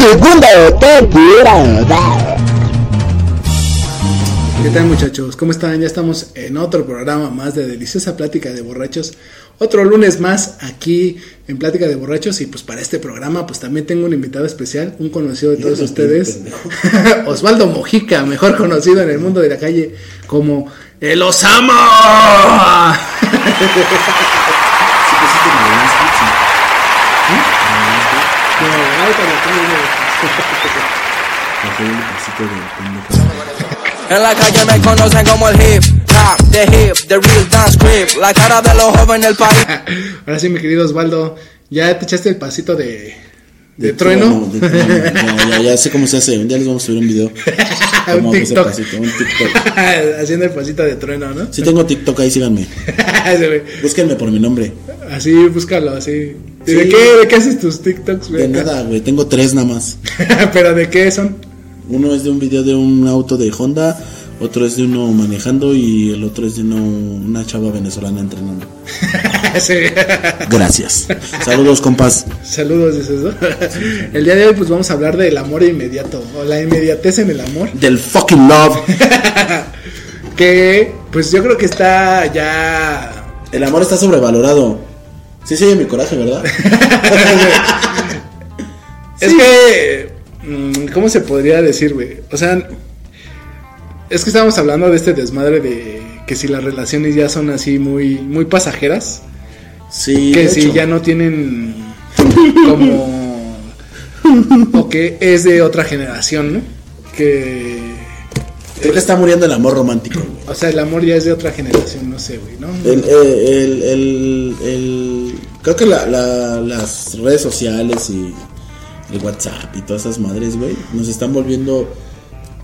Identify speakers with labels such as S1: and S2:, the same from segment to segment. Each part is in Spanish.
S1: Segunda temporada.
S2: ¿Qué tal muchachos? ¿Cómo están? Ya estamos en otro programa más de Deliciosa Plática de Borrachos. Otro lunes más aquí en Plática de Borrachos y pues para este programa pues también tengo un invitado especial, un conocido de todos ustedes, Osvaldo Mojica, mejor conocido en el mundo de la calle como El Osama.
S3: En la calle me conocen como el hip hop, the hip, the real dance creep, la cara de los jóvenes del país.
S2: Ahora sí, mi querido Osvaldo, ¿ya te echaste el pasito de, de, trueno?
S4: de trueno. Ya, ya, ya sé cómo se hace. Un día les vamos a subir un video.
S2: un TikTok.
S4: pasito, un TikTok.
S2: Haciendo el pasito de trueno, ¿no?
S4: Sí tengo TikTok, ahí síganme. Búsquenme por mi nombre.
S2: Así, búscalo, así. ¿Y
S4: Sí.
S2: ¿De, qué, ¿De qué haces tus TikToks, güey?
S4: De nada, güey. Tengo tres nada más.
S2: ¿Pero de qué son?
S4: Uno es de un video de un auto de Honda. Otro es de uno manejando. Y el otro es de uno- una chava venezolana entrenando.
S2: Sí.
S4: Gracias. Saludos, compas.
S2: Saludos, dices, ¿no? El día de hoy, pues vamos a hablar del amor inmediato, o la inmediatez en el amor.
S4: Del fucking love.
S2: Que, pues yo creo que está ya.
S4: El amor está sobrevalorado. Sí, sí, mi coraje, ¿verdad?
S2: Es que. mm, ¿Cómo se podría decir, güey? O sea. Es que estábamos hablando de este desmadre de que si las relaciones ya son así muy, muy pasajeras.
S4: Sí.
S2: que si
S4: hecho.
S2: ya no tienen como o que es de otra generación, ¿no? Que
S4: Creo que está muriendo el amor romántico, güey.
S2: o sea, el amor ya es de otra generación, no sé, güey, ¿no?
S4: El, el, el, el- creo que la, la- las redes sociales y el WhatsApp y todas esas madres, güey, nos están volviendo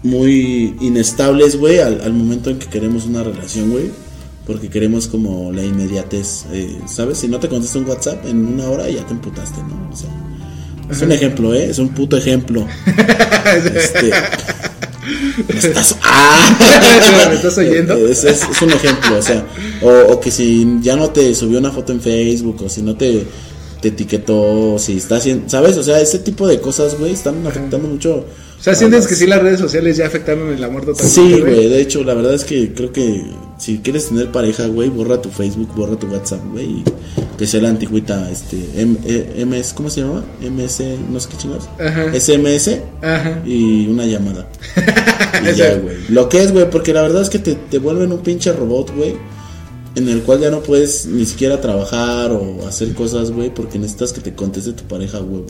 S4: muy inestables, güey, al, al momento en que queremos una relación, güey. Porque queremos como la inmediatez, eh, ¿sabes? Si no te contesta un WhatsApp en una hora ya te emputaste, ¿no? O sea, es un ejemplo, ¿eh? Es un puto ejemplo. este, ¿me estás... ¡Ah!
S2: ¿Me estás oyendo?
S4: Es, es- es un ejemplo, o sea, o, o que si ya no te subió una foto en Facebook, o si no te, te etiquetó, si está haciendo, ¿sabes? O sea, ese tipo de cosas, güey, están afectando mucho.
S2: O sea, sientes que sí las redes sociales ya afectaron el amor totalmente.
S4: Sí, güey, de hecho, la verdad es que creo que si quieres tener pareja, güey, borra tu Facebook, borra tu WhatsApp, güey, que sea la antigüita, este, M, eh, MS, ¿cómo se llama? MS, no sé qué chingados.
S2: Ajá.
S4: SMS
S2: Ajá.
S4: y una llamada. y ya, güey. Lo que es, güey, porque la verdad es que te, te vuelven un pinche robot, güey. En el cual ya no puedes ni siquiera trabajar o hacer cosas, güey, porque necesitas que te conteste tu pareja, güey.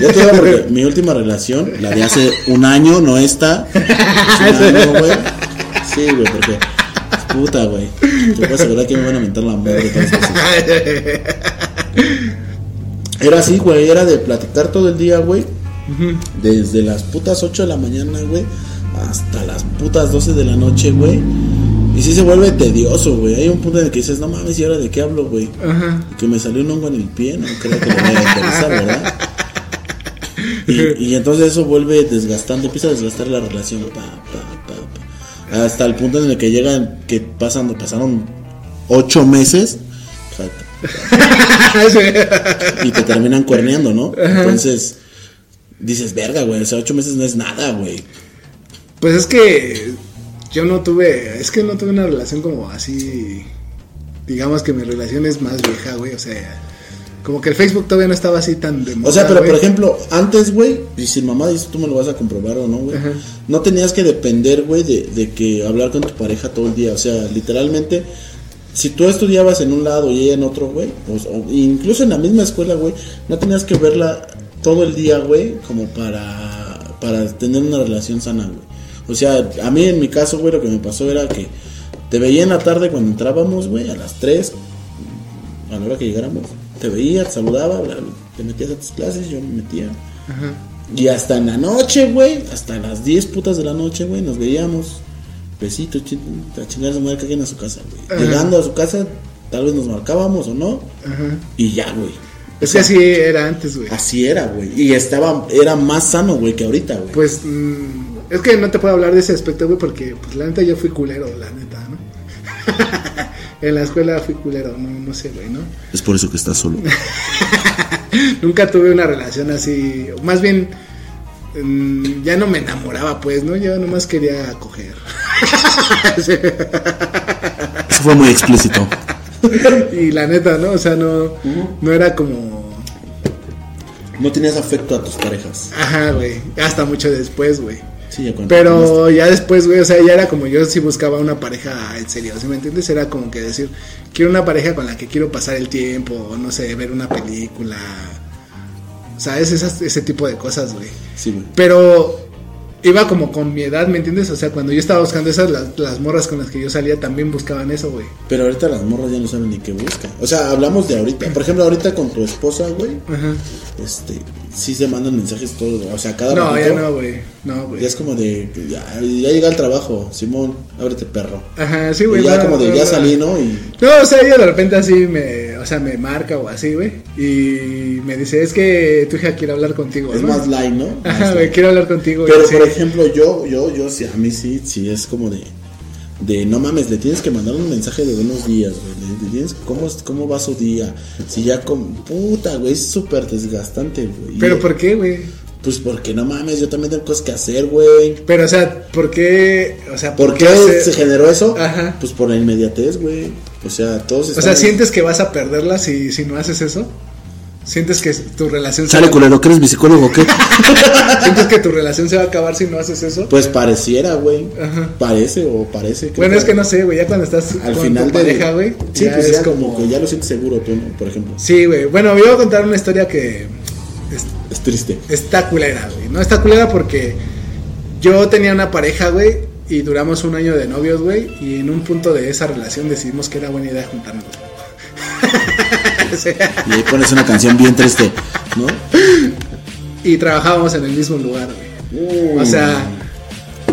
S4: Yo te digo porque mi última relación, la de hace un año, no esta. año, güey. Sí, güey, porque. Puta, güey. Te puedo asegurar que me van a mentar la madre. Era así, güey, era de platicar todo el día, güey. Desde las putas 8 de la mañana, güey, hasta las putas 12 de la noche, güey. Y sí se vuelve tedioso, güey. Hay un punto en el que dices, no mames, ¿y ahora de qué hablo, güey?
S2: Ajá.
S4: Que me salió un hongo en el pie, no creo que le vaya a interesar, ¿verdad? Y, y entonces eso vuelve desgastante, empieza a desgastar la relación, pa, pa, pa, pa. hasta el punto en el que llegan, que pasan, pasaron ocho meses, y te terminan cuerneando, ¿no? Entonces, dices, verga, güey, o sea, ocho meses no es nada, güey.
S2: Pues es que yo no tuve, es que no tuve una relación como así, digamos que mi relación es más vieja, güey, o sea, como que el Facebook todavía no estaba así tan de moda,
S4: O sea, pero por ejemplo, antes, güey, y si mamá dice, tú me lo vas a comprobar o no, güey, no tenías que depender, güey, de, de que hablar con tu pareja todo el día. O sea, literalmente, si tú estudiabas en un lado y ella en otro, güey, o, o incluso en la misma escuela, güey, no tenías que verla todo el día, güey, como para, para tener una relación sana, güey. O sea, a mí en mi caso, güey, lo que me pasó era que te veía en la tarde cuando entrábamos, güey, a las 3, a la hora que llegáramos. Te veía, te saludaba, bla, bla, te metías a tus clases, yo me metía. Y hasta en la noche, güey, hasta las 10 putas de la noche, güey, nos veíamos. Besito, chi- a chingar a su madre que alguien a su casa, güey.
S2: Ajá.
S4: Llegando a su casa, tal vez nos marcábamos o no.
S2: Ajá.
S4: Y ya, güey.
S2: Es que así era antes, güey.
S4: Así era, güey. Y estaba, era más sano, güey, que ahorita, güey.
S2: Pues mm, es que no te puedo hablar de ese aspecto, güey, porque pues la neta yo fui culero, la neta, ¿no? en la escuela fui culero, no, no sé, güey, ¿no?
S4: Es por eso que estás solo.
S2: Nunca tuve una relación así, más bien mm, ya no me enamoraba, pues, ¿no? Yo nomás quería coger.
S4: Eso fue muy explícito.
S2: y la neta, ¿no? O sea, no, no era como...
S4: No tenías afecto a tus parejas.
S2: Ajá, güey, hasta mucho después, güey.
S4: Sí, ya cuando
S2: Pero ya después, güey, o sea, ya era como yo si buscaba una pareja en serio, ¿sí me entiendes? Era como que decir, quiero una pareja con la que quiero pasar el tiempo, o no sé, ver una película, ¿sabes? Esas, ese tipo de cosas, güey.
S4: Sí, güey.
S2: Pero iba como con mi edad, ¿me entiendes? O sea, cuando yo estaba buscando esas, las, las morras con las que yo salía también buscaban eso, güey.
S4: Pero ahorita las morras ya no saben ni qué buscan. O sea, hablamos de ahorita. Por ejemplo, ahorita con tu esposa, güey.
S2: Ajá.
S4: Este, sí se mandan mensajes todos. O sea, cada
S2: No, ya no, güey. No, güey.
S4: Ya es como de, ya, ya llega el trabajo, Simón, ábrete perro.
S2: Ajá, sí,
S4: Y
S2: güey.
S4: ya
S2: no,
S4: como de,
S2: no,
S4: ya salí, ¿no? Y
S2: No, o sea, ella de repente así me, o sea, me marca o así, güey. Y me dice, es que tu hija quiere hablar contigo.
S4: es
S2: ¿no?
S4: más light, ¿no?
S2: Ajá, güey, quiero hablar contigo.
S4: Pero por ejemplo, yo, yo, yo, sí, a mí sí, sí es como de, de no mames, le tienes que mandar un mensaje de buenos días, güey. Le- le tienes, ¿cómo, ¿Cómo va su día? Si ya con, puta, güey, es súper desgastante, güey.
S2: Pero ¿por qué, güey?
S4: Pues porque no mames, yo también tengo cosas que hacer, güey.
S2: Pero, o sea, ¿por qué? O sea,
S4: ¿Por qué se generó eso?
S2: Ajá.
S4: Pues por la inmediatez, güey. O sea, todos
S2: O
S4: estamos...
S2: sea, ¿sientes que vas a perderla si, si no haces eso? ¿Sientes que tu relación se
S4: Sale
S2: va,
S4: culero, ¿que eres mi psicólogo o qué?
S2: ¿Sientes que tu relación se va a acabar si no haces eso?
S4: pues pareciera, güey. Parece o parece.
S2: bueno, es que no sé, güey, ya cuando estás
S4: Al
S2: con
S4: final
S2: tu
S4: de-
S2: pareja, güey,
S4: Sí,
S2: ya
S4: pues
S2: es
S4: ya
S2: como...
S4: como que ya lo sientes seguro tú, ¿no? Por ejemplo.
S2: Sí, güey. Bueno, voy a contar una historia que es-
S4: Es triste.
S2: está culera, güey. No está culera porque yo tenía una pareja, güey, y duramos un año de novios, güey, y en un punto de esa relación decidimos que era buena idea juntarnos.
S4: Y ahí pones una canción bien triste, ¿no?
S2: y trabajábamos en el mismo lugar, güey.
S4: Uh,
S2: O sea,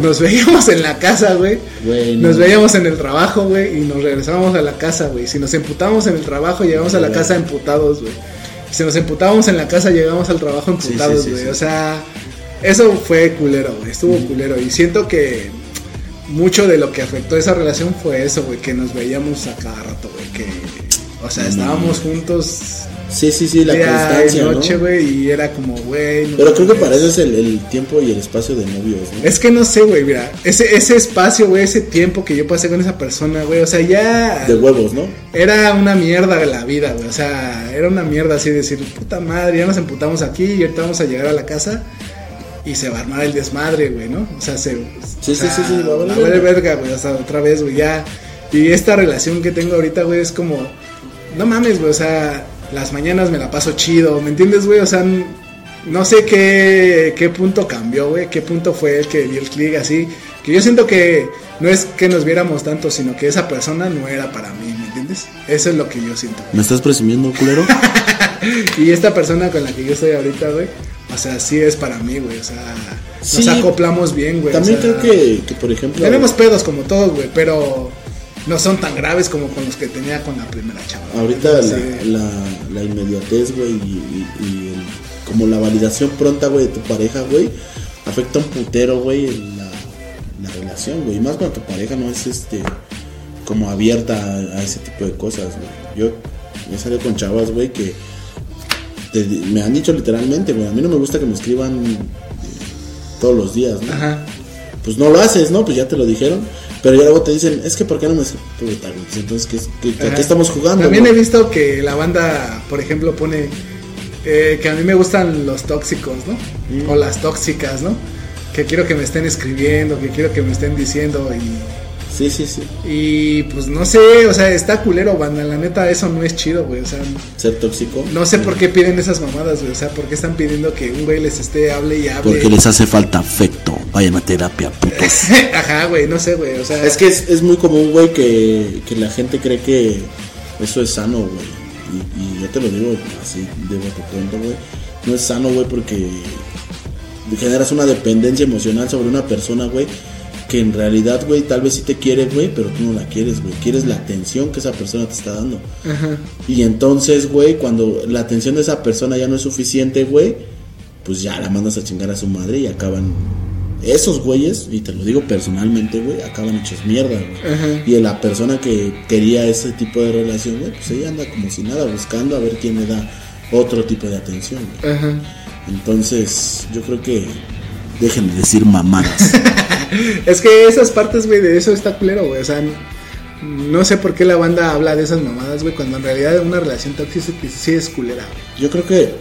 S2: nos veíamos en la casa, güey.
S4: Güey, no.
S2: Nos veíamos en el trabajo, güey, y nos regresábamos a la casa, güey. Si nos emputábamos en el trabajo, llegamos a la casa emputados, güey. Si nos emputábamos en la casa, llegamos al trabajo emputados,
S4: sí, sí,
S2: güey.
S4: sí.
S2: O sea, eso fue culero, güey. Estuvo culero. Y siento que mucho de lo que afectó esa relación fue eso, güey. Que nos veíamos a cada rato, güey. Que, o sea, estábamos juntos
S4: Sí, sí, sí, la constancia,
S2: noche,
S4: ¿no?
S2: güey. Y era como, güey. no
S4: Pero creo que para eso es el, el tiempo y el espacio de novios, ¿no?
S2: Es que no sé, güey, mira, ese, ese espacio, güey, ese tiempo que yo pasé con esa persona, güey, o sea, ya
S4: De huevos, ¿no?
S2: era una mierda la vida, güey, o sea, era una mierda así decir, puta madre, ya nos emputamos aquí y ahorita vamos a llegar a la casa y se va a armar el desmadre, güey, ¿no? O sea, se...
S4: Sí,
S2: o
S4: sí,
S2: sea,
S4: sí, sí, va a valer
S2: va a valer
S4: verga.
S2: güey, o sea, otra vez, güey, ya. Y esta relación que tengo ahorita, güey, es como, no mames, güey, o sea, las mañanas me la paso chido, ¿me entiendes, güey? O sea, no sé qué, qué punto cambió, güey, qué punto fue el que dio el clic así. Que yo siento que no es que nos viéramos tanto, sino que esa persona no era para mí, ¿me entiendes? Eso es lo que yo siento.
S4: ¿Me estás presumiendo, culero?
S2: Y esta persona con la que yo estoy ahorita, güey, o sea, sí es para mí, güey, o sea,
S4: Sí.
S2: nos acoplamos bien, güey.
S4: También
S2: o sea,
S4: creo que, que, por ejemplo...
S2: Tenemos pedos como todos, güey, pero no son tan graves como con los que tenía con la primera chava.
S4: Ahorita la, la, la inmediatez, güey, y, y- y el- como la validación pronta, güey, de tu pareja, güey, afecta un putero, güey, en la, la relación, güey. Y más cuando tu pareja no es, este, como abierta a, a ese tipo de cosas, güey. Yo he salido con chavas, güey, que te- me han dicho literalmente, güey, a mí no me gusta que me escriban eh, todos los días, ¿no?
S2: Ajá.
S4: Pues no lo haces, ¿no? Pues ya te lo dijeron. Pero ya luego te dicen, es que ¿por qué no me escribes? Pues entonces, ¿qué, qué- a qué estamos jugando?
S2: También
S4: no?
S2: he visto que la banda, por ejemplo, pone eh, que a mí me gustan los tóxicos, ¿no?
S4: Mm.
S2: O las tóxicas, ¿no? Que quiero que me estén escribiendo, que quiero que me estén diciendo y,
S4: Sí, sí, sí.
S2: y pues no sé, o sea, está culero, banda, la neta eso no es chido, güey, o sea,
S4: Ser tóxico.
S2: no sé por qué piden esas mamadas, güey, o sea, por qué están pidiendo que un güey les esté hable y hable.
S4: Porque les hace falta afecto. Vayan a terapia, putos.
S2: Ajá, güey, no sé, güey, o sea,
S4: es que es, es muy común, güey, que, que la gente cree que eso es sano, güey. Y, y yo te lo digo así de bote pronto, güey. No es sano, güey, porque generas una dependencia emocional sobre una persona, güey, que en realidad, güey, tal vez sí te quiere, güey, pero tú no la quieres, güey. Quieres la atención que esa persona te está dando.
S2: Ajá.
S4: Y entonces, güey, cuando la atención de esa persona ya no es suficiente, güey, pues ya la mandas a chingar a su madre y acaban. Esos güeyes, y te lo digo personalmente, güey, acaban hechos mierda, güey.
S2: Ajá.
S4: Y la persona que quería ese tipo de relación, güey, pues ella anda como si nada buscando a ver quién le da otro tipo de atención, güey.
S2: Ajá.
S4: Entonces, yo creo que dejen de decir mamadas.
S2: Es que esas partes, güey, de eso está culero, güey. O sea, no sé por qué la banda habla de esas mamadas, güey, cuando en realidad una relación tóxica sí es culera, güey.
S4: yo creo que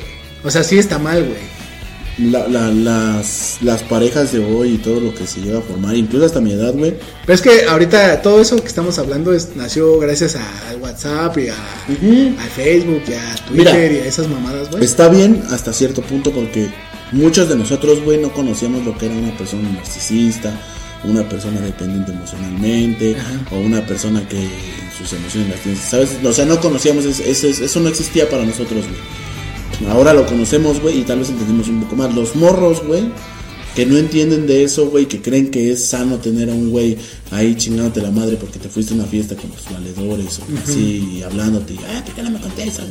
S2: O sea, sí está mal, güey.
S4: la- la- las, las parejas de hoy y todo lo que se llega a formar, incluso hasta mi edad, güey,
S2: Pero es que ahorita todo eso que estamos hablando es, nació gracias a- al WhatsApp y a, Facebook y a Twitter
S4: Mira,
S2: y a esas mamadas, güey.
S4: Está bien hasta cierto punto porque muchos de nosotros, güey, no conocíamos lo que era una persona narcisista, una persona dependiente emocionalmente, o una persona que sus emociones las tiene, ¿sabes? O sea, no conocíamos, ese- ese- eso no existía para nosotros, güey. Ahora lo conocemos, güey, y tal vez entendimos un poco más. Los morros, güey, que no entienden de eso, güey, que creen que es sano tener a un güey ahí chingándote la madre porque te fuiste a una fiesta con los valedores o así, y hablándote, ah, ¿por qué no me contestas?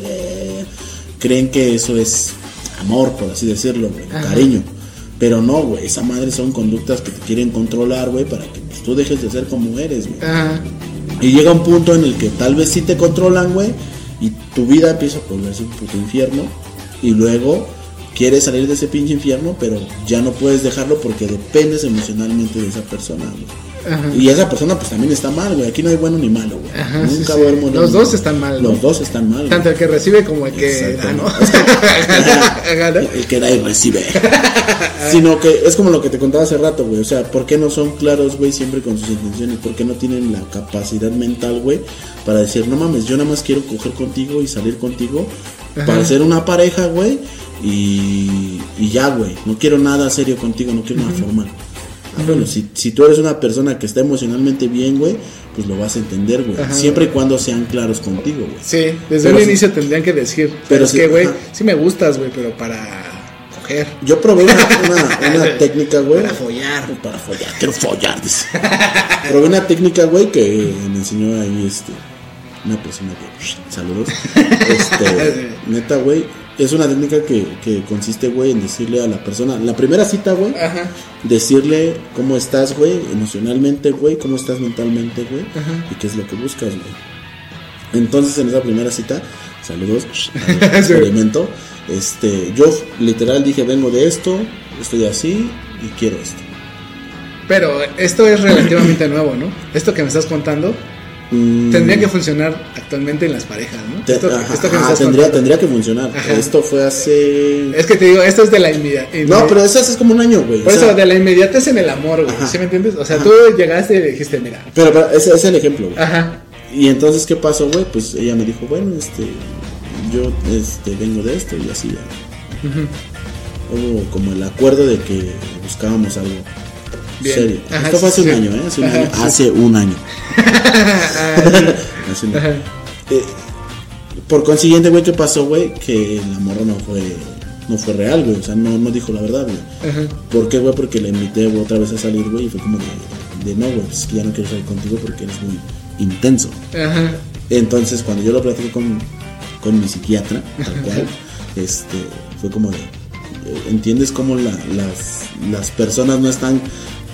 S4: Creen que eso es amor, por así decirlo, güey, cariño. Pero no, güey, esa madre son conductas que te quieren controlar, güey, para que pues, tú dejes de ser como eres, güey. Y llega un punto en el que tal vez sí te controlan, güey, y tu vida empieza a volverse un puto infierno, y luego quieres salir de ese pinche infierno, pero ya no puedes dejarlo porque dependes emocionalmente de esa persona, güey.
S2: Ajá.
S4: Y esa persona pues también está mal, güey. Aquí no hay bueno ni malo, güey.
S2: Ajá,
S4: Nunca
S2: sí.
S4: a
S2: Los dos están mal,
S4: Los
S2: güey.
S4: dos están mal.
S2: Tanto el que recibe como el que da, ¿no?
S4: El que da y recibe. Sino que es como lo que te contaba hace rato, güey. O sea, ¿por qué no son claros, güey, siempre con sus intenciones? ¿Por qué no tienen la capacidad mental, güey, para decir, no mames, yo nada más quiero coger contigo y salir contigo para ser una pareja, güey? Y, y ya, güey. No quiero nada serio contigo, no quiero nada formal. Ah, bueno, si, si tú eres una persona que está emocionalmente bien, güey, pues lo vas a entender, güey.
S2: Ajá.
S4: Siempre y cuando sean claros contigo, güey.
S2: Sí, desde
S4: Pero
S2: un inicio tendrían que decir, pero,
S4: Pero
S2: es
S4: sí,
S2: que, güey, sí me gustas, güey, pero para coger.
S4: Yo probé una, una, una técnica, güey.
S2: Para follar.
S4: Para follar, quiero follar, dice. probé una técnica, güey, que me enseñó ahí este. Una persona que. Saludos. Este. Neta, güey. Es una técnica que, que consiste, güey, en decirle a la persona. La primera cita, güey. Decirle cómo estás, güey, emocionalmente, güey, cómo estás mentalmente, güey, y qué es lo que buscas, güey. Entonces, en esa primera cita, saludos, al experimento, este, yo literal dije, vengo de esto, estoy así y quiero esto.
S2: Pero esto es relativamente nuevo, ¿no? Esto que me estás contando
S4: Mm,
S2: tendría que funcionar actualmente en las parejas, ¿no?
S4: te-
S2: esto,
S4: ajá,
S2: esto que
S4: ajá, tendría, tendría que funcionar.
S2: Ajá.
S4: Esto fue hace...
S2: Es que te digo, esto es de la inmediatez.
S4: No, pero eso es como un año, güey.
S2: Por
S4: o sea,
S2: eso, de la inmediatez en el amor, güey. ¿Sí me entiendes? O sea, tú llegaste y dijiste, mira.
S4: Pero, pero ese es el ejemplo, güey.
S2: Ajá.
S4: Y entonces, ¿qué pasó, güey? Pues ella me dijo, bueno, este, yo este, vengo de esto y así ya. Hubo como el acuerdo de que buscábamos algo
S2: Bien.
S4: serio.
S2: Ajá,
S4: Esto fue hace
S2: sí,
S4: un
S2: sí.
S4: año, ¿eh? Hace un
S2: Ajá,
S4: año.
S2: sí.
S4: Hace un año. Hace un año.
S2: Ajá.
S4: Eh, por consiguiente, güey, ¿qué pasó, güey? Que la morra no fue, no fue real, güey. O sea, no, no dijo la verdad, güey. ¿Por qué, güey? Porque la invité otra vez a salir, güey, y fue como de, de no, güey, pues es que ya no quiero salir contigo porque eres muy intenso.
S2: Ajá.
S4: Entonces, cuando yo lo platiqué con, con mi psiquiatra, tal cual, este, fue como de, eh, ¿entiendes cómo la- las, las personas no están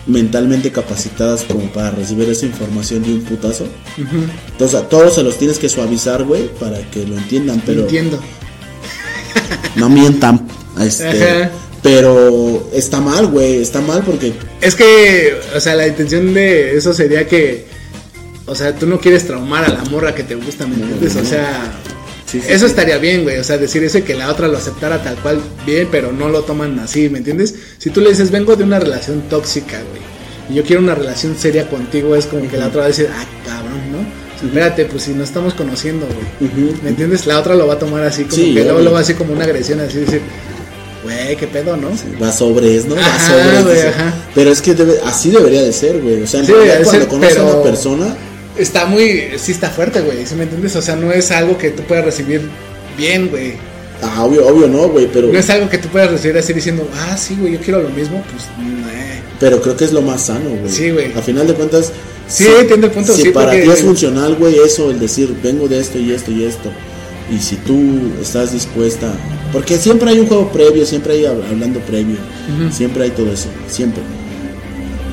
S4: mentalmente capacitadas como para recibir esa información de un putazo? Entonces, a todos se los tienes que suavizar, güey, para que lo entiendan, pero
S2: Entiendo.
S4: no mientan. Este,
S2: Ajá.
S4: pero está mal, güey, está mal porque
S2: Es que, o sea, la intención de eso sería que, o sea, tú no quieres traumar a la morra que te gusta, ¿me entiendes? O sea,
S4: Sí, sí,
S2: eso
S4: sí.
S2: estaría bien, güey. O sea, decir eso y que la otra lo aceptara tal cual bien, pero no lo toman así, ¿me entiendes? Si tú le dices, vengo de una relación tóxica, güey, y yo quiero una relación seria contigo, es como que la otra va a decir, ah, cabrón, ¿no? Espérate, pues si no estamos conociendo, güey. ¿Me entiendes? La otra lo va a tomar así, como que luego lo va así como una agresión, así decir, güey, qué pedo, ¿no?
S4: va sobres, ¿no? Va sobres. dice.
S2: ajá.
S4: Pero es que debe- así debería de ser, güey. O sea, en realidad cuando
S2: ser,
S4: conoces a
S2: pero-
S4: una persona,
S2: Está muy, sí está fuerte, güey, ¿sí me entiendes? O sea, no es algo que tú puedas recibir bien, güey.
S4: Ah, obvio, obvio no, güey, pero,
S2: No es algo que tú puedas recibir así diciendo, ah, sí, güey, yo quiero lo mismo, pues, nah.
S4: pero creo que es lo más sano, güey.
S2: Sí, güey.
S4: A final de cuentas,
S2: Sí,
S4: si-
S2: entiendo el punto,
S4: Si
S2: sí,
S4: para
S2: porque-
S4: ti es funcional, güey, eso, el decir, vengo de esto y esto y esto. Y si tú estás dispuesta, porque siempre hay un juego previo, siempre hay hab- hablando previo, siempre hay todo eso, siempre.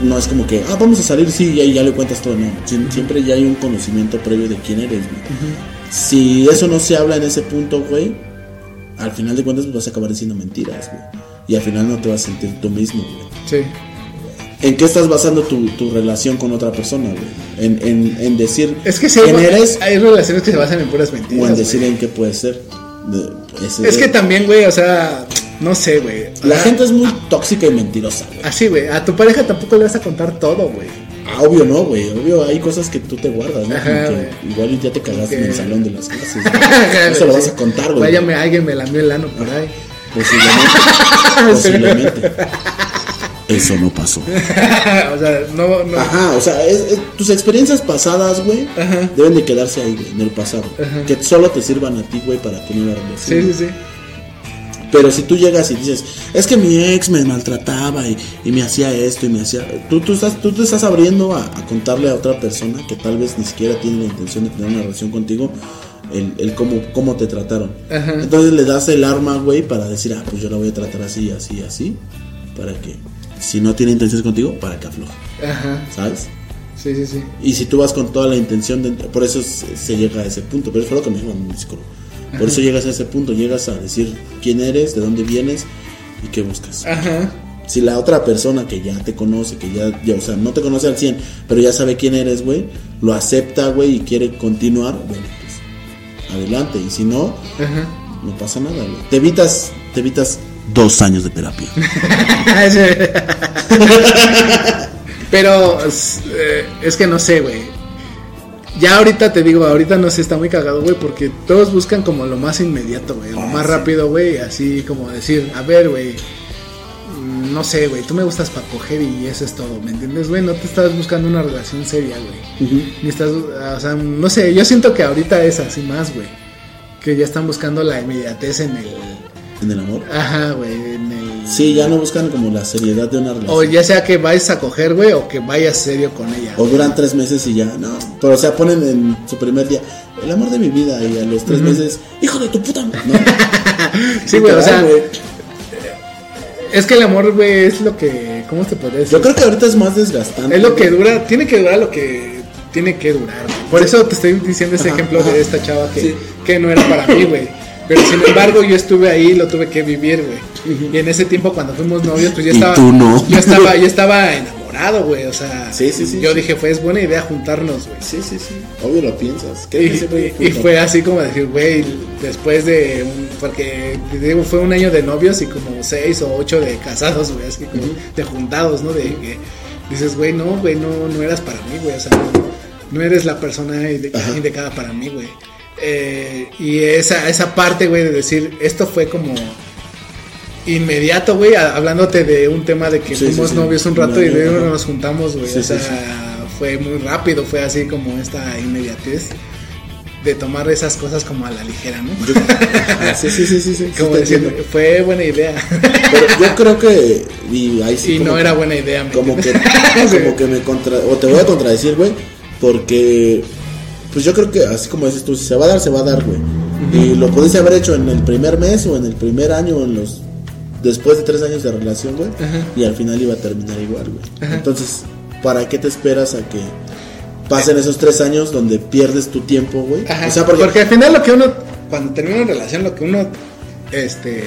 S4: No es como que, ah, vamos a salir, sí, y ahí ya le cuentas todo, no. Sie- Siempre ya hay un conocimiento previo de quién eres, güey. Si eso no se habla en ese punto, güey, al final de cuentas pues, vas a acabar diciendo mentiras, güey. Y al final no te vas a sentir tú mismo, güey.
S2: Sí.
S4: ¿En qué estás basando tu, tu relación con otra persona, güey? En, en, en decir
S2: Es que sí,
S4: quién
S2: hay-
S4: eres
S2: hay relaciones que se basan en puras mentiras.
S4: o en decir
S2: güey.
S4: en qué puede ser. De-
S2: Es que también, güey, o sea, no sé, güey.
S4: La
S2: sea,
S4: gente es muy tóxica y mentirosa, güey.
S2: Así, güey, a tu pareja tampoco le vas a contar todo, güey.
S4: Ah, obvio no, güey. Obvio hay cosas que tú te guardas, ¿no?
S2: Ajá,
S4: Como que igual ya te cagaste en
S2: Que-
S4: el salón de las clases. No se lo vas a contar, güey.
S2: Vaya, me, alguien me lamió el ano por ahí.
S4: Posiblemente. Posiblemente. Eso no pasó.
S2: o sea, no, no.
S4: Ajá, o sea, es- es- tus experiencias pasadas, güey, deben de quedarse ahí, güey, en el pasado. Que solo te sirvan a ti, güey, para tu nueva relación.
S2: Sí, sí, sí.
S4: Pero si tú llegas y dices, es que mi ex me maltrataba y, y me hacía esto y me hacía... Tú, tú, estás, tú te estás abriendo a, a contarle a otra persona que tal vez ni siquiera tiene la intención de tener una relación contigo, el, el cómo, cómo te trataron.
S2: Ajá.
S4: Entonces le das el arma, güey, para decir, ah, pues yo la voy a tratar así, así, así, para que, si no tiene intenciones contigo, para que afloje,
S2: Ajá.
S4: ¿sabes?
S2: Sí, sí, sí.
S4: Y si tú vas con toda la intención de... Por eso se, llega a ese punto. Pero fue lo que me dijo mi psicólogo. Por eso llegas a ese punto. Llegas a decir quién eres, de dónde vienes y qué buscas.
S2: Ajá.
S4: Si la otra persona que ya te conoce, que ya, ya, o sea, no te conoce al 100, pero ya sabe quién eres, güey, lo acepta, güey, y quiere continuar, bueno, pues adelante. Y si no,
S2: Ajá.
S4: no pasa nada, güey. Te evitas, te evitas dos años de terapia.
S2: Pero es, eh, es que no sé, güey. Ya ahorita te digo, ahorita no sé, está muy cagado, güey, porque todos buscan como lo más inmediato, güey, lo
S4: Ah,
S2: más
S4: sí.
S2: rápido, güey, así como decir, a ver, güey, no sé, güey, tú me gustas para coger y eso es todo, ¿me entiendes, güey? No te estás buscando una relación seria, güey. Ni estás, o sea, no sé, yo siento que ahorita es así más, güey. Que ya están buscando la inmediatez en el...
S4: En el amor.
S2: Ajá, güey.
S4: Sí, ya no buscan como la seriedad de una relación.
S2: O ya sea que vayas a coger, güey, o que vayas serio con ella.
S4: O duran tres meses y ya, no. Pero o sea, ponen en su primer día, el amor de mi vida, y a los tres meses, hijo de tu puta. madre", No.
S2: Sí, güey, o sea,
S4: güey.
S2: es que el amor, güey, es lo que, ¿cómo te podría decir?
S4: Yo creo que ahorita es más desgastante.
S2: Es lo que dura, tiene que durar lo que tiene que durar. Por eso te estoy diciendo ese
S4: Ajá,
S2: ejemplo
S4: ajá.
S2: de esta chava que,
S4: Sí.
S2: que no era para mí, güey. Pero sin embargo, yo estuve ahí y lo tuve que vivir, güey. Y en ese tiempo, cuando fuimos novios, pues yo
S4: Y
S2: estaba.
S4: tú no.
S2: Yo estaba, yo estaba enamorado, güey. O sea,
S4: Sí, sí, sí,
S2: yo
S4: sí.
S2: dije, fue es buena idea juntarnos, güey.
S4: Sí, sí, sí. Obvio lo piensas. Hay
S2: Y, y fue así como decir, güey, después de un, porque te digo, fue un año de novios y como seis o ocho de casados, güey, así como de juntados, ¿no? De que dices, güey, no, güey, no, no eras para mí, güey, o sea, no, no eres la persona indicada para mí, güey. Eh, y esa, esa parte, güey, de decir, esto fue como inmediato, güey, hablándote de un tema de que
S4: Sí,
S2: fuimos
S4: sí.
S2: novios un rato y luego nos juntamos, güey, o sea, fue muy rápido, fue así como esta inmediatez de tomar esas cosas como a la ligera, ¿no?
S4: Yo- Ah, sí, sí, sí, sí,
S2: como
S4: entiendo.
S2: fue buena idea.
S4: Pero yo creo que. Y ahí sí.
S2: y
S4: como
S2: no
S4: que-
S2: era buena idea, ¿me
S4: Como que, como que me contra. O te voy a contradecir, güey. Porque. Pues yo creo que, así como dices tú, si se va a dar, se va a dar, güey. Y lo pudiste haber hecho en el primer mes o en el primer año o en los. Después de tres años de relación, güey.
S2: Ajá.
S4: Y al final iba a terminar igual, güey.
S2: Ajá.
S4: Entonces, ¿para qué te esperas a que pasen esos tres años donde pierdes tu tiempo, güey?
S2: Ajá,
S4: O sea,
S2: porque...
S4: porque.
S2: al final lo que uno, cuando termina una relación, lo que uno, este,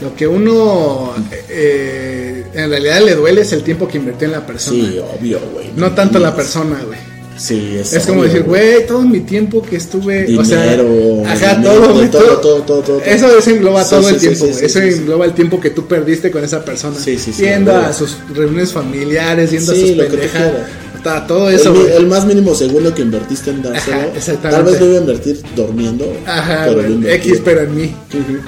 S2: lo que uno, eh, en realidad le duele es el tiempo que invirtió en la persona.
S4: Sí, obvio, güey.
S2: no tanto la persona, güey.
S4: Sí, es,
S2: Es como decir, güey, todo mi tiempo que estuve, o sea,
S4: Dinero,
S2: ajá,
S4: dinero,
S2: todo,
S4: todo,
S2: todo,
S4: todo.
S2: Eso, engloba
S4: Sí,
S2: todo
S4: sí,
S2: el
S4: sí,
S2: tiempo, eso engloba el tiempo que tú perdiste con esa persona.
S4: Sí, sí, sí,
S2: Yendo a sus reuniones familiares, yendo a sus. Hasta todo eso,
S4: el más mínimo segundo que invertiste en dárselo.
S2: Ajá.
S4: Tal vez lo iba a invertir durmiendo.
S2: Ajá,
S4: pero.
S2: X, pero en mí.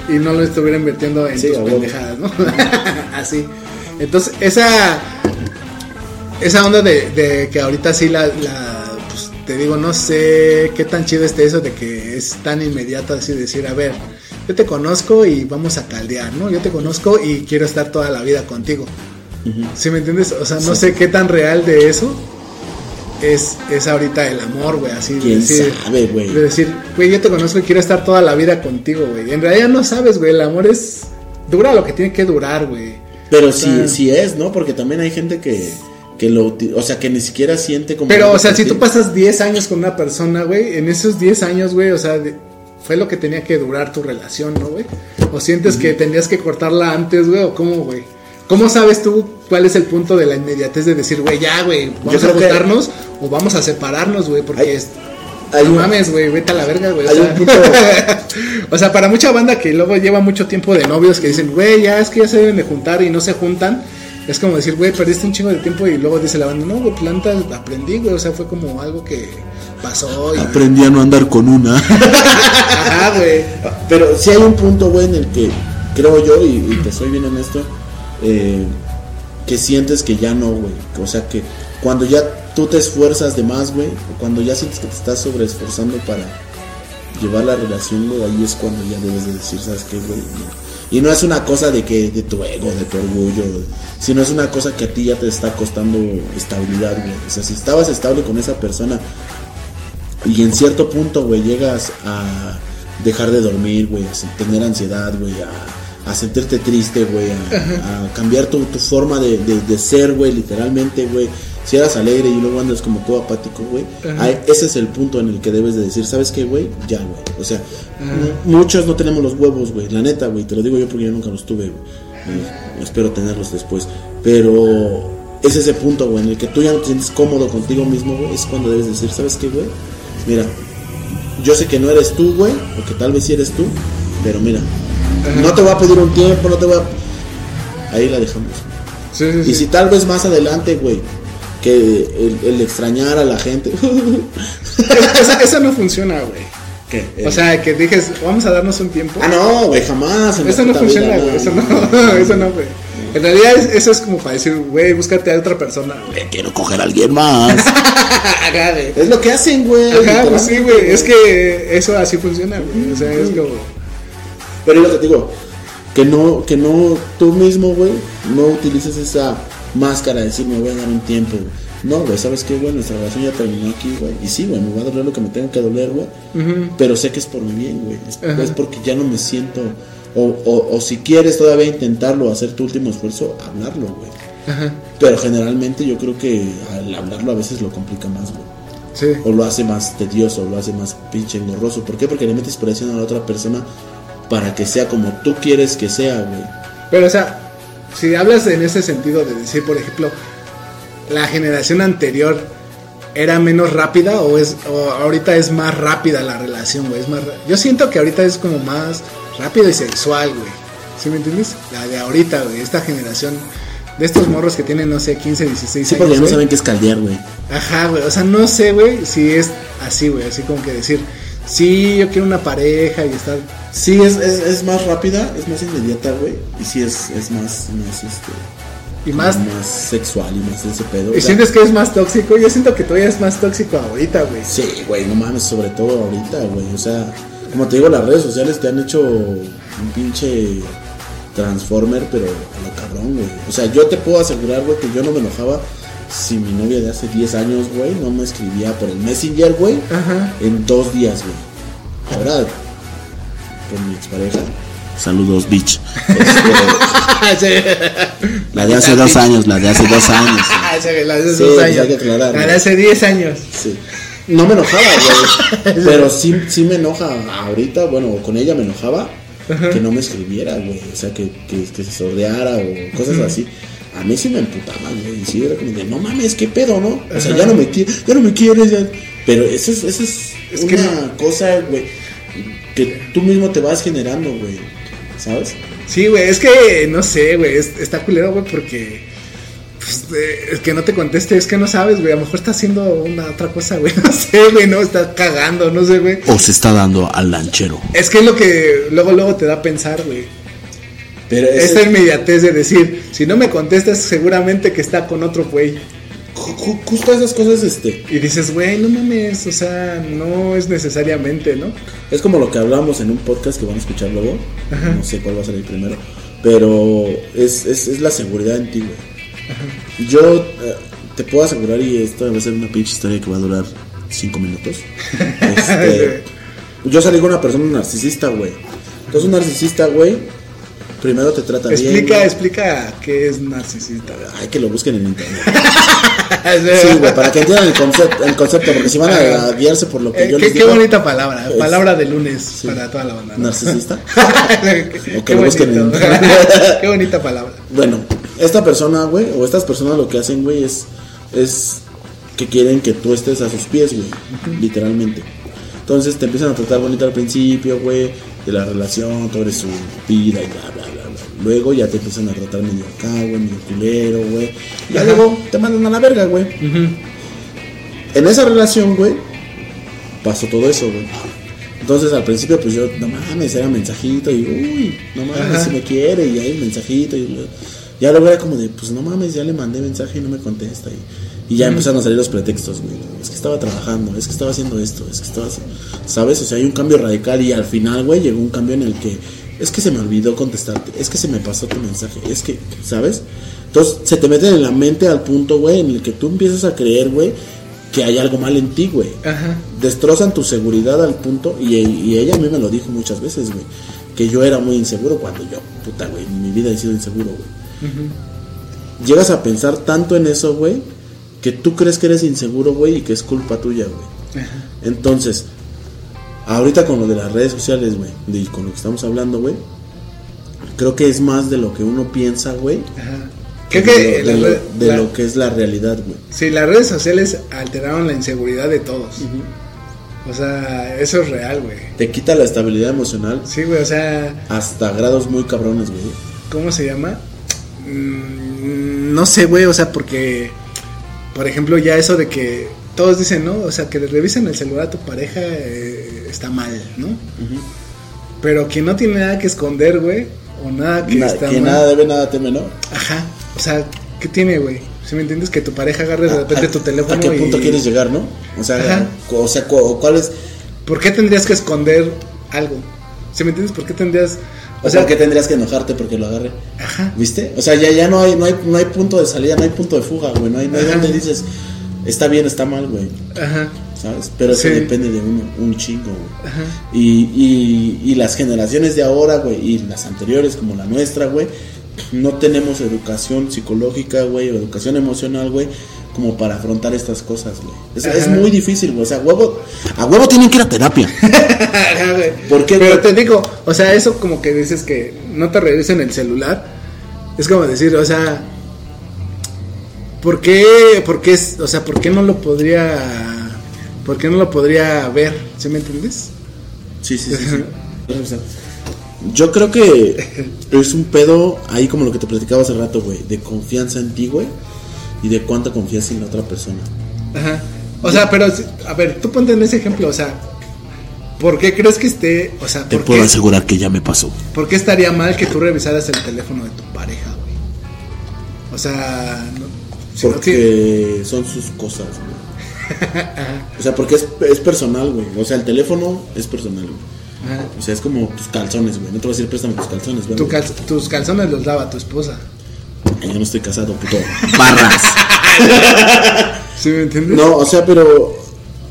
S2: Y no lo estuviera invirtiendo en tus pendejadas, ¿no? Así. Entonces, esa. Esa onda de, de que ahorita sí la, la. Te digo, no sé qué tan chido esté eso de que es tan inmediato así decir, a ver, yo te conozco y vamos a caldear, ¿no? Yo te conozco y quiero estar toda la vida contigo. ¿Sí me entiendes? O sea, no sé qué tan real de eso es, es ahorita el amor, güey, así de
S4: ¿Quién
S2: decir,
S4: sabe, güey?
S2: de decir, güey, yo te conozco y quiero estar toda la vida contigo, güey. En realidad no sabes, güey, el amor es dura lo que tiene que durar, güey.
S4: Pero
S2: O
S4: sí, sí es, ¿no? Porque también hay gente que, que lo o sea, que ni siquiera siente como...
S2: Pero, o sea, si tú pasas 10 años con una persona, güey, en esos 10 años, güey, o sea, de- fue lo que tenía que durar tu relación, ¿no, güey? O sientes que tenías que cortarla antes, güey, o cómo, güey. ¿Cómo sabes tú cuál es el punto de la inmediatez de decir, güey, ya, güey, vamos a
S4: que-
S2: juntarnos o vamos a separarnos, güey? Porque
S4: Hay-
S2: es,
S4: hay
S2: no
S4: un-
S2: mames, güey, vete a la verga, güey. O, sea,
S4: punto-
S2: o sea, para mucha banda que luego lleva mucho tiempo de novios que dicen, güey, ya es que ya se deben de juntar y no se juntan. Es como decir, güey, perdiste un chingo de tiempo y luego dice la banda, no, güey, planta, aprendí, güey. O sea, fue como algo que pasó y...
S4: Aprendí a no andar con una.
S2: Ajá, güey.
S4: Pero sí hay un punto, güey, en el que creo yo, y, y te soy bien honesto, eh, que sientes que ya no, güey. O sea, que cuando ya tú te esfuerzas de más, güey, o cuando ya sientes que te estás sobreesforzando para llevar la relación, güey, ahí es cuando ya debes de decir, ¿sabes qué, güey? Y no es una cosa de que de tu ego, de tu orgullo, sino es una cosa que a ti ya te está costando estabilidad, güey. O sea, si estabas estable con esa persona y en cierto punto, güey, llegas a dejar de dormir, güey, a tener ansiedad, güey, a, a sentirte triste, güey, a, a cambiar tu, tu forma de, de- de ser, güey, literalmente, güey. Si eras alegre y luego andas como todo apático, güey, ese es el punto en el que debes de decir, ¿sabes qué, güey? Ya, güey. O sea, mu- muchos no tenemos los huevos, güey, la neta, güey, te lo digo yo porque yo nunca los tuve, güey. Espero tenerlos después. Pero es ese punto, güey, en el que tú ya no te sientes cómodo contigo mismo, güey, es cuando debes decir, ¿sabes qué, güey? Mira, yo sé que no eres tú, güey, o que tal vez sí eres tú, pero mira, no te voy a pedir un tiempo, no te voy a... Ahí la dejamos.
S2: Sí, sí, sí.
S4: Y si tal vez más adelante, güey, que el, el extrañar a la gente...
S2: Eso, eso no funciona, güey.
S4: ¿Qué?
S2: O sea, que dijes, vamos a darnos un tiempo.
S4: Ah, no, güey, jamás.
S2: Eso no funciona, güey. Eso no, eso no, güey. En realidad es- eso es como para decir, güey, búscate a otra persona, güey.
S4: Quiero coger a alguien más. Es lo que hacen, güey.
S2: Ajá, pues sí, güey. Es que eso así funciona, güey. O sea, es como.
S4: Pero es lo que te digo, que no, que no, tú mismo, güey, no utilices esa máscara de decir me voy a dar un tiempo, güey. No, güey, ¿sabes qué, güey? Nuestra relación ya terminó aquí, güey. Y sí, güey, me va a doler lo que me tenga que doler, güey. Pero sé que es por mi bien, güey. Es, porque ya no me siento... O, o, o si quieres todavía intentarlo, hacer tu último esfuerzo, hablarlo, güey.
S2: Ajá.
S4: Pero generalmente yo creo que al hablarlo a veces lo complica más, güey.
S2: Sí.
S4: O lo hace más tedioso, o lo hace más pinche engorroso. ¿Por qué? Porque le metes presión a la otra persona para que sea como tú quieres que sea, güey.
S2: Pero, o sea, si hablas en ese sentido de decir, por ejemplo, la generación anterior era menos rápida o es o ahorita es más rápida la relación, güey. Es más, yo siento que ahorita es como más rápido y sexual, güey. ¿Sí me entiendes? La de ahorita, güey, esta generación de estos morros que tienen, no sé, 15, 16
S4: Sí,
S2: años.
S4: porque ya no saben qué es caldear, güey.
S2: Ajá, güey. O sea, no sé, güey, si es así, güey. Así como que decir, sí, yo quiero una pareja y estar.
S4: Sí, es, es, es más rápida, es más inmediata, güey. Y sí, es, es más, más, este,
S2: Y más.
S4: más sexual y más ese pedo.
S2: ¿Y sientes que es más tóxico? Yo siento que todavía es más tóxico ahorita, güey.
S4: Sí, güey, no mames, sobre todo ahorita, güey. O sea, como te digo, las redes sociales te han hecho un pinche transformer, pero a lo cabrón, güey. O sea, yo te puedo asegurar, güey, que yo no me enojaba si mi novia de hace 10 años, güey, no me escribía por el Messenger, güey,
S2: Ajá.
S4: en dos días, güey. Ahora, con mi expareja. Saludos, bitch. Este, la de hace dos años, la de hace dos años.
S2: Ah, esa que la de hace
S4: Sí,
S2: dos
S4: pues
S2: años.
S4: hay que aclarar,
S2: La de hace 10 años.
S4: Sí. No me enojaba, güey. pero sí, sí me enoja ahorita, bueno, con ella me enojaba que no me escribiera, güey. O sea, que, que, que se sordeara o cosas así. A mí sí me emputaba, güey. Y sí era como de, no mames, qué pedo, ¿no? O sea, ya no me ya no me quieres. ya. Pero eso es, eso es,
S2: Es que
S4: una cosa, güey, que tú mismo te vas generando, güey. ¿Sabes?
S2: Sí, güey, es que no sé, güey. es- está culero, güey, porque. Pues, eh, el que no te conteste es que no sabes, güey. A lo mejor está haciendo una otra cosa, güey. No sé, güey, no, está cagando, no sé, güey.
S4: O se está dando al lanchero.
S2: Es que es lo que luego, luego te da a pensar, güey.
S4: Pero
S2: Esta inmediatez de decir, si no me contestas, seguramente que está con otro güey.
S4: Ju- justo esas cosas, este,
S2: Y dices, güey, no mames, o sea, no es necesariamente, ¿no?
S4: es como lo que hablamos en un podcast que van a escuchar luego. No sé cuál va a salir primero. Pero es, es, es la seguridad en ti, güey. Yo eh, te puedo asegurar, y esto va a ser una pinche historia que va a durar cinco minutos. Este, yo salí con una persona narcisista, güey. Entonces, un narcisista, güey, primero te trata bien.
S2: Explica, explica qué es narcisista. güey.
S4: Ay, que lo busquen en internet. Sí, güey, para que entiendan el concepto, el concepto, porque si van a guiarse por lo que
S2: Eh,
S4: yo
S2: qué,
S4: les
S2: qué
S4: digo.
S2: bonita palabra,
S4: es-
S2: palabra de lunes para toda la banda. ¿no?
S4: ¿Narcisista?
S2: qué,
S4: O que lo busquen en internet.
S2: qué bonita palabra.
S4: Bueno, esta persona, güey, o estas personas lo que hacen, güey, es, es que quieren que tú estés a sus pies, güey, literalmente. Entonces te empiezan a tratar bonito al principio, güey, de la relación, eres su vida y bla, bla, bla, bla. Luego ya te empiezan a tratar medio acá, güey, medio culero, güey. Y ya
S2: Ajá.
S4: luego te mandan a la verga, güey. En esa relación, güey, pasó todo eso, güey. Entonces al principio, pues yo, no mames, era mensajito y, uy, no mames,
S2: Ajá.
S4: si me quiere, y ahí mensajito. Y ya luego era como de, pues no mames, ya le mandé mensaje y no me contesta. Y, y ya empezaron a salir los pretextos, güey. Es que estaba trabajando, es que estaba haciendo esto, es que estaba. ¿Sabes? O sea, hay un cambio radical y al final, güey, llegó un cambio en el que es que se me olvidó contestarte, es que se me pasó tu mensaje, es que, ¿sabes? Entonces se te meten en la mente al punto, güey, en el que tú empiezas a creer, güey, que hay algo mal en ti, güey
S2: Ajá.
S4: destrozan tu seguridad al punto, y, y ella a mí me lo dijo muchas veces, güey, que yo era muy inseguro cuando yo, puta, güey, mi vida he sido inseguro, güey. Llegas a pensar tanto en eso, güey, que tú crees que eres inseguro, güey, y que es culpa tuya, güey. Entonces, ahorita con lo de las redes sociales, güey, y con lo que estamos hablando, güey, creo que es más de lo que uno piensa, güey,
S2: Ajá. Creo que
S4: de
S2: la
S4: lo-
S2: red-
S4: de
S2: la-
S4: lo que es la realidad, güey.
S2: sí, las redes sociales alteraron la inseguridad de todos. O sea, eso es real, güey.
S4: Te quita la estabilidad emocional
S2: Sí, güey, o sea,
S4: hasta grados muy cabrones, güey.
S2: ¿cómo se llama? Mm, no sé, güey, o sea, porque, por ejemplo, ya eso de que todos dicen, ¿no? O sea, que le revisen el celular a tu pareja eh, está mal, ¿no? Pero quien no tiene nada que esconder, güey, o nada que
S4: Na-
S2: está
S4: que
S2: mal.
S4: nada debe, nada teme, ¿no?
S2: Ajá, o sea, ¿qué tiene, güey? Si me entiendes? Que tu pareja agarre de repente
S4: ¿A-
S2: tu teléfono
S4: ¿A qué punto
S2: y-
S4: quieres llegar, no? O sea,
S2: Ajá.
S4: o sea, cu- ¿cuál es?
S2: ¿Por qué tendrías que esconder algo? ¿Sí me entiendes? ¿Por qué tendrías...
S4: O sea, ¿por qué tendrías que enojarte porque lo agarre?
S2: Ajá.
S4: ¿Viste? O sea, ya, ya no hay, no hay, no hay punto de salida, no hay punto de fuga, güey. No hay, no hay donde dices, está bien, está mal, güey.
S2: Ajá.
S4: ¿Sabes? Pero eso
S2: Sí.
S4: depende de uno, un chingo, güey.
S2: Ajá.
S4: Y, y, y las generaciones de ahora, güey, y las anteriores como la nuestra, güey, no tenemos educación psicológica, güey, o educación emocional, güey, como para afrontar estas cosas, güey. Es, muy difícil, güey. O sea, huevo, a huevo tienen que ir a terapia.
S2: Ajá, güey.
S4: ¿Por qué,
S2: Pero te digo, o sea, eso como que dices que no te revisen el celular. Es como decir, o sea, ¿por qué, por qué, es- o sea, por qué no lo podría, por qué no lo podría ver? ¿Sí me entiendes?
S4: Sí, sí, sí. sí. Yo creo que es un pedo ahí como lo que te platicaba hace rato, güey, de confianza en ti, güey, y de cuánta confianza en la otra persona.
S2: Ajá. O sea, pero, a ver, tú ponte en ese ejemplo, o sea, ¿por qué crees que esté, o sea,
S4: Te
S2: ¿por
S4: puedo
S2: qué,
S4: asegurar que ya me pasó.
S2: por qué estaría mal que tú revisaras el teléfono de tu pareja, güey? O sea, no, si no
S4: Porque son sus cosas, güey. O sea, porque es, es personal, güey. O sea, el teléfono es personal, güey.
S2: Ajá.
S4: O sea, es como tus calzones, güey. No te voy a decir préstame tus calzones, güey.
S2: Tu cal- tus calzones los lava tu esposa.
S4: Yo no estoy casado, puto. Barras.
S2: ¿Sí me entiendes?
S4: No, o sea, pero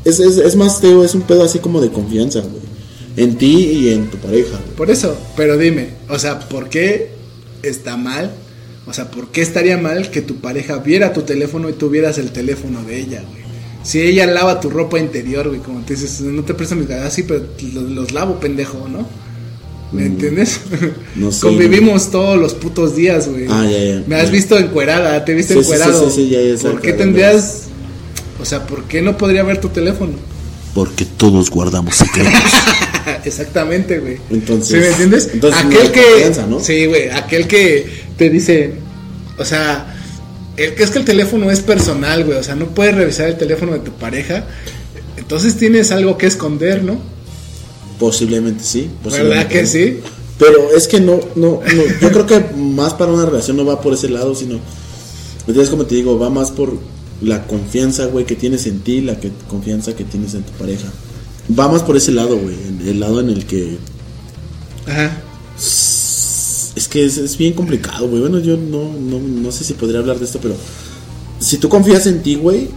S4: es, es, es más, Teo, es un pedo así como de confianza, güey. En ti y en tu pareja, güey.
S2: Por eso, pero dime, o sea, ¿por qué está mal? O sea, ¿por qué estaría mal que tu pareja viera tu teléfono y tú vieras el teléfono de ella, güey? Si ella lava tu ropa interior, güey, como te dices, no te presto mis ganas, sí, pero los, los lavo, pendejo, ¿no? ¿Me entiendes?
S4: Mm, no sé,
S2: Convivimos todos los putos días, güey.
S4: Ah, ya, ya.
S2: Me has
S4: Ya.
S2: visto encuerada, te viste
S4: Sí,
S2: encuerado.
S4: sí, sí, ya, ya
S2: ¿Por qué tendrías, o sea, por qué no podría ver tu teléfono?
S4: Porque todos guardamos secretos.
S2: Exactamente, güey.
S4: Entonces-
S2: ¿Sí me entiendes?
S4: entonces
S2: aquel que.
S4: confianza, ¿no?
S2: Sí, güey. Aquel que te dice. O sea. El que es que el teléfono es personal, güey. O sea, no puedes revisar el teléfono de tu pareja. Entonces tienes algo que esconder, ¿no?
S4: Posiblemente sí.
S2: ¿Verdad que
S4: no.
S2: sí?
S4: Pero es que no, no, no, yo creo que más para una relación no va por ese lado, sino, entonces como te digo, va más por la confianza, güey, que tienes en ti, la que, confianza que tienes en tu pareja. Vamos por ese lado, güey, el lado en el que
S2: Ajá.
S4: es que es, es bien complicado, güey. Bueno, yo no, no, no sé si podría hablar de esto, pero si tú confías en ti, güey.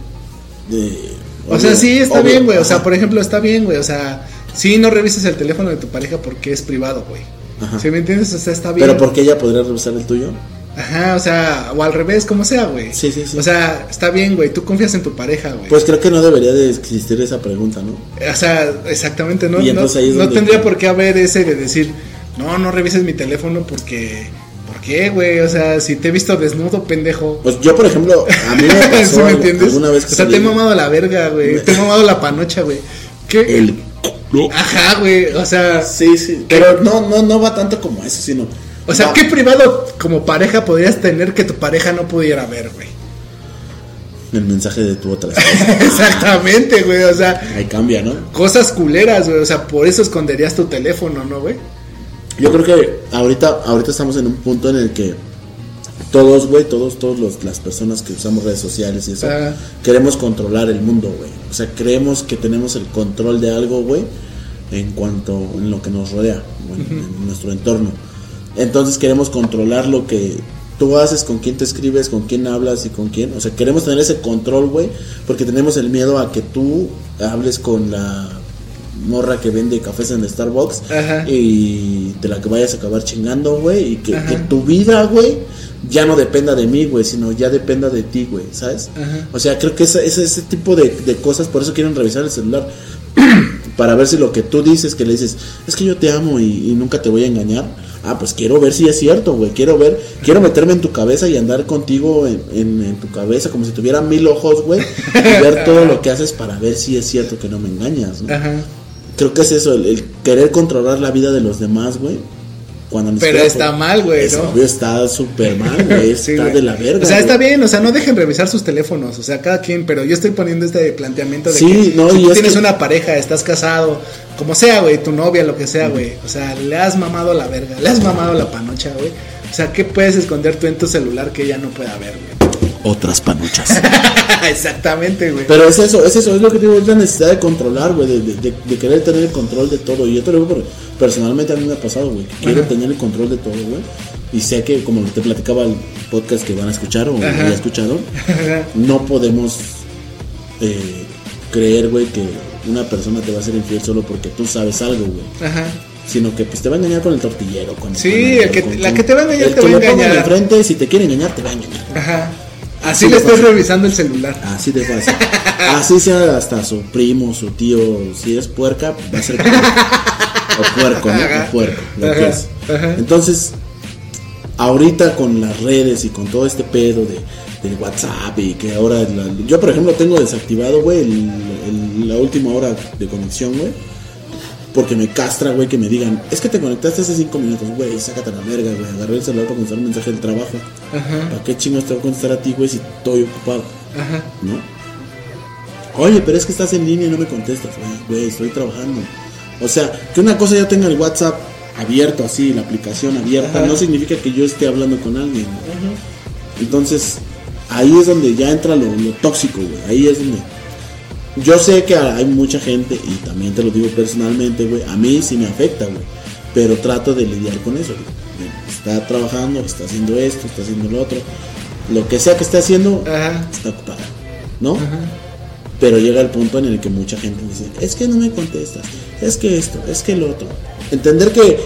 S4: eh,
S2: O sea, sí, está
S4: obvio,
S2: bien, güey. O sea, por ejemplo, está bien, güey. O sea, sí, no revises el teléfono de tu pareja porque es privado, güey.
S4: Ajá.
S2: ¿Sí me entiendes? O sea, está bien.
S4: Pero porque ella podría revisar el tuyo.
S2: Ajá, o sea, o al revés, como sea, güey.
S4: Sí, sí, sí.
S2: O sea, está bien, güey. Tú confías en tu pareja, güey.
S4: Pues creo que no debería de existir esa pregunta, ¿no?
S2: O sea, exactamente, ¿no?
S4: Y entonces
S2: no,
S4: ahí es
S2: no tendría por qué haber ese de decir, no, no revises mi teléfono porque. ¿Por qué, güey? O sea, si te he visto desnudo, pendejo.
S4: Pues yo, por ejemplo, a mí me pasó
S2: ¿Sí me entiendes?
S4: alguna vez que
S2: o sea,
S4: salí-
S2: te he mamado la verga, güey. Te he mamado la panocha, güey. ¿Qué?
S4: el
S2: Ajá, güey. O sea,
S4: Sí, sí. Pero no, no, no va tanto como eso, sino.
S2: o sea, ¿qué privado como pareja podrías tener que tu pareja no pudiera ver, güey?
S4: El mensaje de tu otra.
S2: Exactamente, güey. O sea,
S4: Ahí cambia, ¿no?
S2: cosas culeras, güey. O sea, por eso esconderías tu teléfono, ¿no, güey?
S4: Yo creo que ahorita, ahorita estamos en un punto en el que todos, güey, todos, todos los, las personas que usamos redes sociales y eso,
S2: Ah.
S4: queremos controlar el mundo, güey. O sea, creemos que tenemos el control de algo, güey, en cuanto en lo que nos rodea, bueno, en nuestro entorno. Entonces queremos controlar lo que tú haces, con quién te escribes, con quién hablas y con quién. O sea, queremos tener ese control, güey, porque tenemos el miedo a que tú hables con la morra que vende cafés en Starbucks
S2: Ajá.
S4: y de la que vayas a acabar chingando, güey, y que, que tu vida, güey, ya no dependa de mí, güey, sino ya dependa de ti, güey, ¿sabes?
S2: Ajá.
S4: O sea, creo que ese, ese, ese tipo de, de cosas, por eso quieren revisar el celular, para ver si lo que tú dices, que le dices, es que yo te amo y, y nunca te voy a engañar. Ah, pues quiero ver si es cierto, güey. Quiero ver, quiero meterme en tu cabeza y andar contigo en, en- en tu cabeza como si tuviera mil ojos, güey. Y ver todo lo que haces para ver si es cierto que no me engañas, ¿no?
S2: Ajá.
S4: Creo que es eso, el, el querer controlar la vida de los demás, güey. Cuando
S2: Pero está mal, güey, ¿no?
S4: está súper mal, güey. Está de la verga.
S2: O sea, está bien, o sea, no dejen revisar sus teléfonos, o sea, cada quien, pero yo estoy poniendo este planteamiento de
S4: Sí,
S2: que
S4: no,
S2: si
S4: y
S2: tú
S4: es
S2: tienes
S4: que-
S2: una pareja, estás casado, como sea, güey, tu novia, lo que sea, güey, o sea, le has mamado la verga, le has mamado la panocha, güey. O sea, ¿qué puedes esconder tú en tu celular que ella no pueda ver, güey?
S4: Otras panuchas.
S2: Exactamente, güey.
S4: Pero es eso, es eso, es lo que digo, es la necesidad de controlar, güey, de, de- de- de querer tener el control de todo. Y yo te lo digo porque personalmente a mí me ha pasado, güey, que quiero
S2: Ajá.
S4: tener el control de todo, güey. Y sé que, como te platicaba el podcast que van a escuchar o
S2: Ajá.
S4: ya escucharon, no podemos eh, creer, güey, que una persona te va a ser infiel solo porque tú sabes algo, güey.
S2: Ajá.
S4: Sino que pues te va a engañar con el tortillero. Con,
S2: Sí,
S4: con
S2: el que-
S4: con-
S2: la
S4: con-
S2: que te va a engañar
S4: el
S2: te
S4: que
S2: va a engañar.
S4: enfrente, si te quiere engañar, te va a engañar.
S2: Ajá. Así
S4: Sí,
S2: le
S4: pasa.
S2: revisando el celular.
S4: Así de fácil. Así sea hasta su primo, su tío, si es puerca, va a ser puerco. o puerco, ¿no?
S2: Ajá.
S4: O puerco, lo
S2: Ajá.
S4: que es.
S2: Ajá.
S4: Entonces, ahorita con las redes y con todo este pedo de, del WhatsApp y que ahora, la- yo por ejemplo tengo desactivado, güey, el- el- la última hora de conexión, güey. Porque me castra, güey, que me digan, es que te conectaste hace cinco minutos, güey, sácate la verga, güey. Agarré el celular para contestar un mensaje del trabajo.
S2: Ajá.
S4: ¿Para qué chingos te voy a contestar a ti, güey, si estoy ocupado?
S2: Ajá.
S4: ¿no? Oye, pero es que estás en línea y no me contestas, güey, güey, estoy trabajando. O sea, que una cosa yo tenga el WhatsApp abierto así, la aplicación abierta,
S2: Ajá.
S4: no significa que yo esté hablando con alguien. ¿no? Entonces, ahí es donde ya entra lo, lo tóxico, güey. Ahí es donde. Yo sé que hay mucha gente, y también te lo digo personalmente, güey, a mí sí me afecta, güey. Pero trato de lidiar con eso, güey. Está trabajando, está haciendo esto, está haciendo lo otro. Lo que sea que esté haciendo,
S2: Ajá.
S4: está ocupada, ¿no? Pero llega el punto en el que mucha gente dice, es que no me contestas, es que esto, es que lo otro. Entender que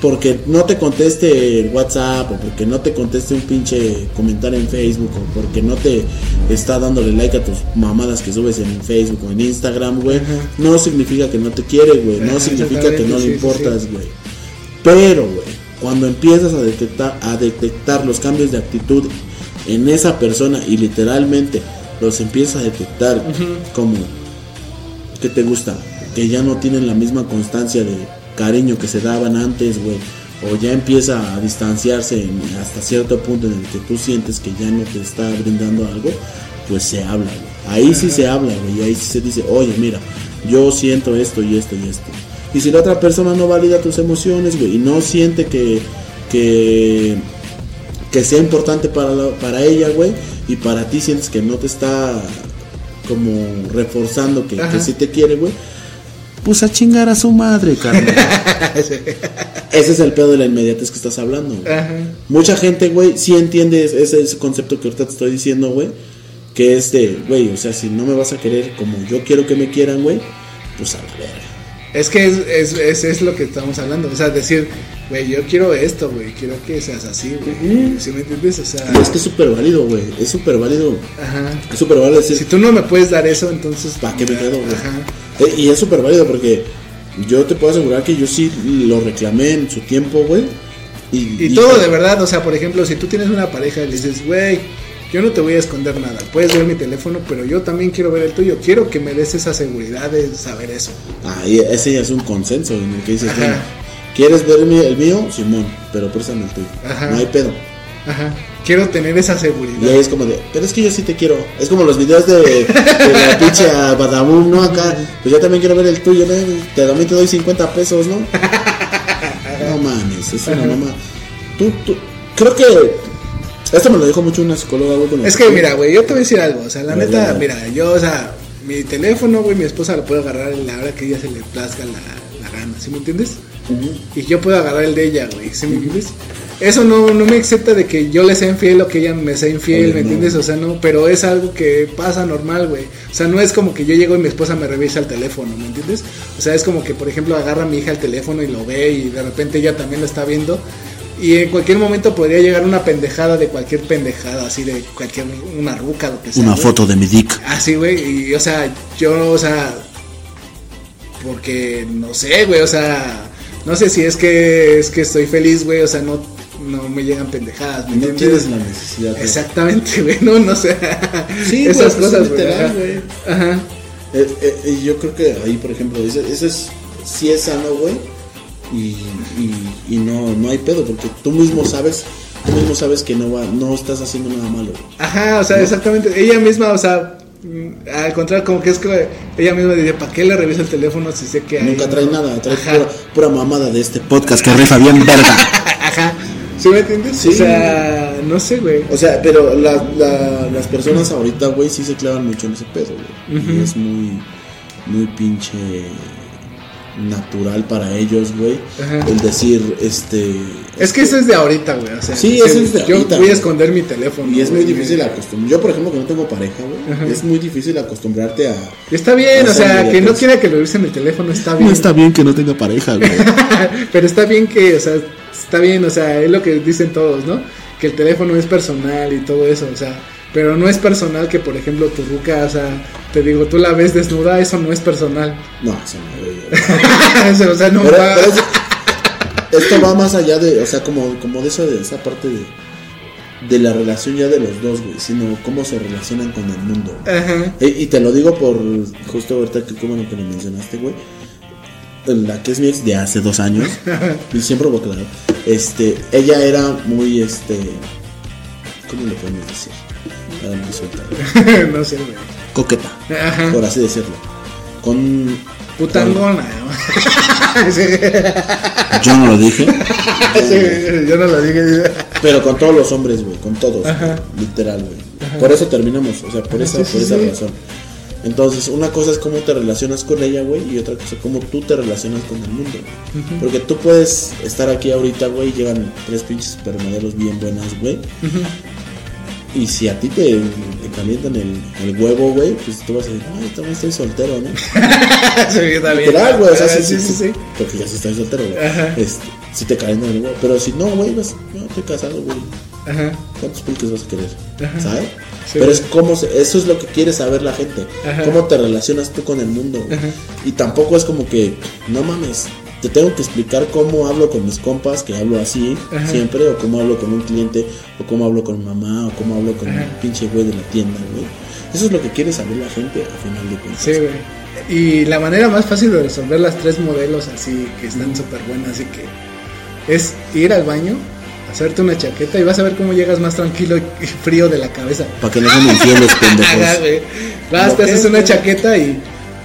S4: porque no te conteste el WhatsApp o porque no te conteste un pinche comentario en Facebook o porque no te está dándole like a tus mamadas que subes en Facebook o en Instagram, güey, no significa que no te quiere, güey, no
S2: Ajá,
S4: significa que no le
S2: sí,
S4: importas, güey. Pero, güey, cuando empiezas a detectar, a detectar los cambios de actitud en esa persona y literalmente los empiezas a detectar como que te gusta, que ya no tienen la misma constancia de cariño que se daban antes, güey, o ya empieza a distanciarse en- hasta cierto punto en el que tú sientes que ya no te está brindando algo, pues se habla, güey. Ahí sí se habla, güey, y ahí sí se dice, oye, mira, yo siento esto y esto y esto. Y si la otra persona no valida tus emociones, güey, y no siente que, que que sea importante para, la- para ella, güey, y para ti sientes que no te está como reforzando que,
S2: Ajá.
S4: que sí te quiere, güey, pues a chingar a su madre, carnal. Ese es el pedo de la inmediatez que estás hablando, güey.
S2: Ajá.
S4: Mucha gente, güey, sí entiende ese, ese concepto que ahorita te estoy diciendo, güey. Que es de, güey, o sea, si no me vas a querer como yo quiero que me quieran, güey, pues a la verga.
S2: Es que es, es, es, es lo que estamos hablando. O sea, decir, güey, yo quiero esto, güey. Quiero que seas así, güey. ¿Sí me entiendes? O sea,
S4: es que es súper válido, güey. Es súper válido.
S2: ajá.
S4: Es súper válido decir,
S2: Si tú no me puedes dar eso, entonces.
S4: ¿para qué me quedo, güey?
S2: Ajá.
S4: Eh, Y es súper válido porque yo te puedo asegurar que yo sí lo reclamé en su tiempo, güey. Y,
S2: Y todo de verdad, o sea, por ejemplo, si tú tienes una pareja y le dices, güey, yo no te voy a esconder nada, puedes ver mi teléfono, pero yo también quiero ver el tuyo, quiero que me des esa seguridad de saber eso.
S4: Ah, y ese ya es un consenso en el que dices, bueno, ¿quieres ver el mío? Simón, pero préstame el tuyo.
S2: Ajá.
S4: No hay pedo.
S2: Ajá, quiero tener esa
S4: Y ahí
S2: seguridad.
S4: es como de, pero es que yo sí te quiero. Es como los videos de, de la pinche Badabum, ¿no? Acá, pues yo también quiero ver el tuyo, ¿no? Te, también te doy 50 pesos, ¿no? No mames, es una mamá. Tú, tú, creo que. Esto me lo dijo mucho una psicóloga, güey. con la
S2: Es que mira, güey, yo te voy a decir algo, o sea, la neta, mira, yo, o sea, mi teléfono, güey, mi esposa lo puede agarrar la hora que ella se le plazca la, la gana, ¿sí me entiendes?
S4: Ujú.
S2: Y yo puedo agarrar el de ella, güey, ¿sí me entiendes? Eso no, no me excepta de que yo le sea infiel o que ella me sea infiel,
S4: Oye,
S2: ¿me
S4: no.
S2: entiendes? O sea, no, pero es algo que pasa normal, güey. O sea, no es como que yo llego y mi esposa me revisa el teléfono, ¿me entiendes? O sea, es como que, por ejemplo, agarra a mi hija el teléfono y lo ve y de repente ella también lo está viendo. Y en cualquier momento podría llegar una pendejada de cualquier pendejada, así de cualquier, una ruca, lo que sea.
S4: Una foto de mi dick.
S2: Así, güey, y o sea, yo, o sea, porque no sé, güey, o sea, no sé si es que es que estoy feliz, güey, o sea, no, no me llegan pendejadas, ¿me
S4: No
S2: entiendes?
S4: tienes la necesidad.
S2: Exactamente, güey, no, no sé.
S4: Sí,
S2: esas
S4: güey, pues,
S2: cosas, güey. ajá.
S4: güey.
S2: Ajá.
S4: Eh, eh, yo creo que ahí, por ejemplo, dice, eso es, sí es sano, güey. Y, y, y no, no hay pedo, porque tú mismo sabes, tú mismo sabes que no va, no estás haciendo nada malo.
S2: Ajá, o sea, exactamente. Ella misma, o sea, mm, al contrario, como que es que ella misma dice, ¿para qué le reviso el teléfono si sé que hay
S4: Nunca trae nada, trae pura, pura mamada de este podcast que rifa bien verga.
S2: Ajá. ¿Sí me entiendes?
S4: Sí.
S2: O sea, no sé, güey.
S4: O sea, pero la, la- las personas ahorita, güey, sí se clavan mucho en ese pedo, güey. Y es muy, muy pinche natural para ellos, güey. El decir, este...
S2: Es que eso es de ahorita, güey. O sea,
S4: Sí, eso es de
S2: Yo
S4: ahorita,
S2: voy a
S4: güey.
S2: esconder mi teléfono.
S4: Y es muy
S2: güey.
S4: difícil acostumbrar. Yo, por ejemplo, que no tengo pareja, güey,
S2: Ajá.
S4: es muy difícil acostumbrarte a.
S2: Está bien,
S4: O
S2: o
S4: sea,
S2: que no quiera que lo revisen el teléfono, está bien.
S4: bien que no tenga pareja, güey.
S2: Pero está bien que, o sea, está bien, o sea, es lo que dicen todos, ¿no? Que el teléfono es personal y todo eso, o sea. Pero no es personal que, por ejemplo, tu ruca, o sea, te digo, tú la ves desnuda, eso no es personal.
S4: no, eso no, güey.
S2: o sea, no
S4: Pero-
S2: va.
S4: pero es- esto va más allá de, o sea, como, como de esa, de esa parte de, de la relación ya de los dos, güey, sino cómo se relacionan con el mundo.
S2: Ajá.
S4: Y, y te lo digo por justo ahorita que como lo que lo mencionaste, güey. La que es mi ex de hace dos años, y siempre voy a aclarar. Este, ella era muy, este, ¿cómo le podemos decir? Ah, muy suelta, güey.
S2: no sé, güey.
S4: Coqueta,
S2: Ajá.
S4: por así decirlo. Con.
S2: Putangona.
S4: Yo no lo dije,
S2: sí, yo no lo dije.
S4: pero con todos los hombres, güey, con todos,
S2: Ajá.
S4: literal, güey. Por eso terminamos, o sea, por esa,
S2: Sí, sí,
S4: por esa razón. Entonces, una cosa es cómo te relacionas con ella, güey, y otra cosa es cómo tú te relacionas con el mundo. Porque tú puedes estar aquí ahorita, güey, llegan tres pinches supermodelos bien buenas, güey. Y si a ti te, te calientan el, el huevo, güey, pues tú vas a decir, ay, también estoy soltero, ¿no?
S2: sí.
S4: Literal, güey, o sea, sí,
S2: sí, sí, sí.
S4: Porque ya sí estoy soltero, güey.
S2: Ajá.
S4: Este, si te calientan el huevo. Pero si no, güey, vas, no, estoy casado, güey.
S2: Ajá.
S4: ¿Cuántos pulques vas a querer?
S2: Ajá.
S4: ¿Sabes?
S2: Sí,
S4: Pero es como se- eso es lo que quiere saber la gente.
S2: Ajá.
S4: Cómo te relacionas tú con el mundo. güey.
S2: Ajá.
S4: Y tampoco es como que, no mames, te tengo que explicar cómo hablo con mis compas, que hablo así
S2: Ajá.
S4: siempre, o cómo hablo con un cliente, o cómo hablo con mi mamá, o cómo hablo con
S2: Ajá.
S4: el pinche güey de la tienda, güey. Eso es lo que quiere saber la gente a final de cuentas.
S2: Sí, güey. Y la manera más fácil de resolver las tres modelos así que están súper buenas y que es ir al baño, hacerte una chaqueta y vas a ver cómo llegas más tranquilo y frío de la cabeza.
S4: Para que no sean infieles, pendejos.
S2: Vas,
S4: ¿Lo
S2: te haces una chaqueta y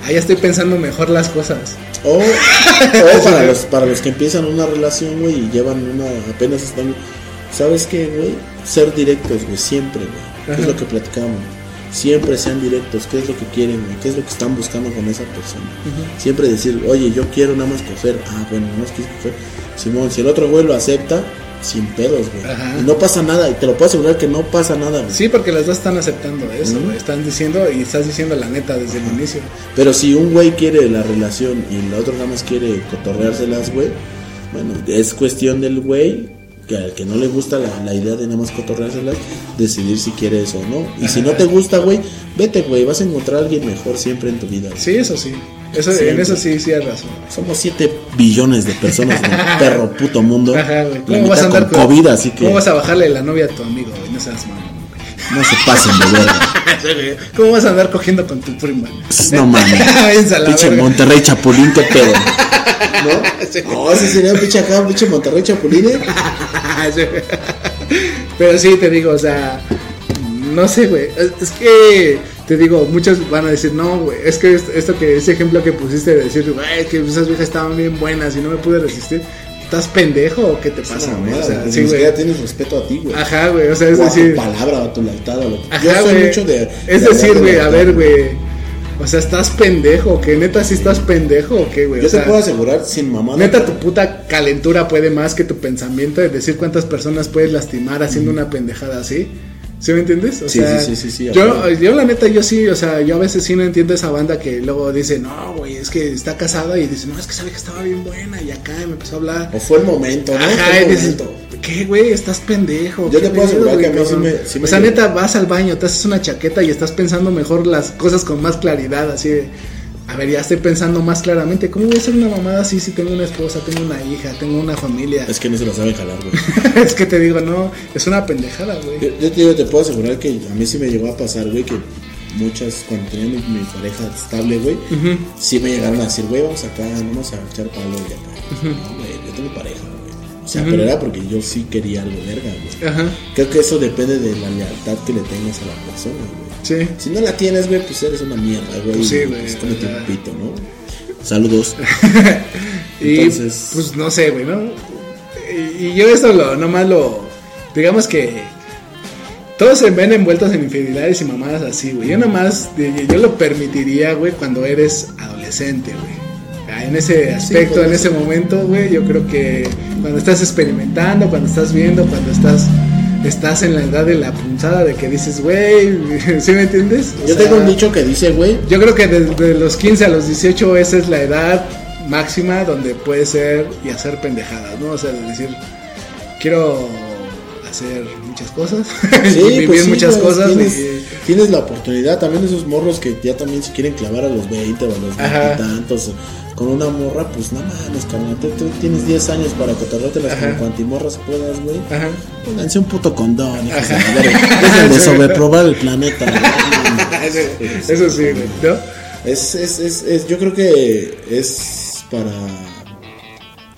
S2: ahí estoy pensando mejor las cosas.
S4: O, o para, los, para los que empiezan una relación, güey, y llevan una, apenas están ¿sabes qué, güey? Ser directos, güey, siempre, güey. Es lo que platicamos. Siempre sean directos, qué es lo que quieren, güey, qué es lo que están buscando con esa persona. Siempre decir, oye, yo quiero nada más coger. Ah, bueno, nada más quieres coger. Simón, si el otro güey lo acepta, sin pedos, güey.
S2: Ajá.
S4: Y no pasa nada, y te lo puedo asegurar que no pasa nada, güey.
S2: Sí, porque las dos están aceptando eso, güey. Están diciendo y estás diciendo la neta desde el inicio.
S4: Pero si un güey quiere la relación y el otro nada más quiere cotorreárselas, güey, bueno, es cuestión del güey, que al que no le gusta la, la idea de nada más cotorreárselas, decidir si quiere eso o no. Y si no te gusta, güey, vete, güey, vas a encontrar a alguien mejor siempre en tu vida.
S2: Sí, eso sí. Eso, en eso sí, sí hay razón.
S4: Somos 7 billones de personas en el perro puto mundo.
S2: Ajá, güey. ¿Cómo vas a andar
S4: con COVID, así que
S2: ¿Cómo vas a bajarle la novia a tu amigo, güey? No seas mamón,
S4: no se pasen de verga.
S2: ¿Cómo vas a andar cogiendo con tu prima?
S4: Pss, No mames. Pinche. Monterrey Chapulín, qué pedo. ¿No? No, ese sería un pinche acá, pinche Monterrey Chapulín. ¿eh?
S2: Sí. Pero sí, te digo, o sea, no sé, güey. Es, es que, te digo, muchos van a decir, no, güey, es que esto, esto que, ese ejemplo que pusiste de decir, güey, que esas viejas estaban bien buenas y no me pude resistir. ¿Estás pendejo o qué te pasa, güey? O sea,
S4: Ni
S2: sí, güey.
S4: siquiera tienes respeto a ti, güey.
S2: Ajá, güey, o sea, es
S4: o a
S2: decir.
S4: tu palabra, a tu lealtad, o lo que
S2: Ajá,
S4: Yo soy mucho de.
S2: Es
S4: de
S2: decir,
S4: de
S2: güey, a ver, güey. O sea, ¿estás pendejo? ¿Que neta sí estás pendejo o qué, güey?
S4: Yo
S2: O sea,
S4: te puedo asegurar sin mamada.
S2: Neta, tu puta calentura puede más que tu pensamiento de decir cuántas personas puedes lastimar haciendo una pendejada así. ¿Sí me entiendes? O
S4: Sí,
S2: sea,
S4: sí, sí, sí, sí,
S2: yo, yo la neta, yo sí, o sea, yo a veces sí no entiendo esa banda que luego dice, no, güey, es que está casada y dice, no, es que sabe que estaba bien buena y acá me empezó a hablar.
S4: O fue el momento, ¿no?
S2: Ajá,
S4: el
S2: dices,
S4: momento.
S2: ¿qué, güey? Estás pendejo.
S4: Yo
S2: ¿qué
S4: te puedo asegurar que a mí sí
S2: cabrón?"
S4: me- sí me
S2: O sea, neta, vas al baño, te haces una chaqueta y estás pensando mejor las cosas con más claridad, así de, a ver, ya estoy pensando más claramente, ¿cómo voy a hacer una mamada así si tengo una esposa, tengo una hija, tengo una familia?
S4: Es que no se lo saben jalar, güey.
S2: es que te digo, no, es una pendejada, güey.
S4: Yo, yo te, digo, te puedo asegurar que a mí sí me llegó a pasar, güey, que muchas, cuando tenía mi, mi pareja estable, güey, sí me llegaron a decir, güey, vamos acá, vamos a echar palo y acá. No, güey, yo tengo pareja, güey. O sea, pero era porque yo sí quería algo verga, güey. Creo que eso depende de la lealtad que le tengas a la persona, güey.
S2: Sí.
S4: Si no la tienes, güey, pues eres una mierda, güey.
S2: Pues sí, güey,
S4: Pues cómete un pito, ¿no? Saludos.
S2: Y
S4: Entonces-
S2: pues no sé, güey, ¿no? Y, y yo esto lo, nomás lo, digamos que todos se ven envueltos en infidelidades y mamadas así, güey. Yo nomás, yo lo permitiría, güey, cuando eres adolescente, güey. Ah, En ese aspecto, en ese momento, güey, yo creo que cuando estás experimentando, cuando estás viendo, cuando estás estás en la edad de la punzada de que dices, güey, ¿sí me entiendes? O
S4: Yo
S2: sea,
S4: tengo un dicho que dice, güey,
S2: yo creo que desde los 15 a los 18 esa es la edad máxima donde puedes ser y hacer pendejadas, ¿no? O sea, de decir, quiero hacer muchas cosas,
S4: Sí,
S2: vivir
S4: pues sí,
S2: muchas cosas.
S4: Tienes,
S2: y-
S4: tienes la oportunidad. También esos morros que ya también se quieren clavar a los 20 o a los 20
S2: Ajá.
S4: y tantos. Con una morra, pues no mames, carnal. Tú, tú tienes 10 años para cotorrártelas
S2: Ajá.
S4: con cuantimorras puedas, güey.
S2: Ajá.
S4: Pónganse un puto condón, hijos de. Dejen de sobreprobar el planeta.
S2: Eso, eso sí, ¿no?
S4: Es, es, es, es, yo creo que es para.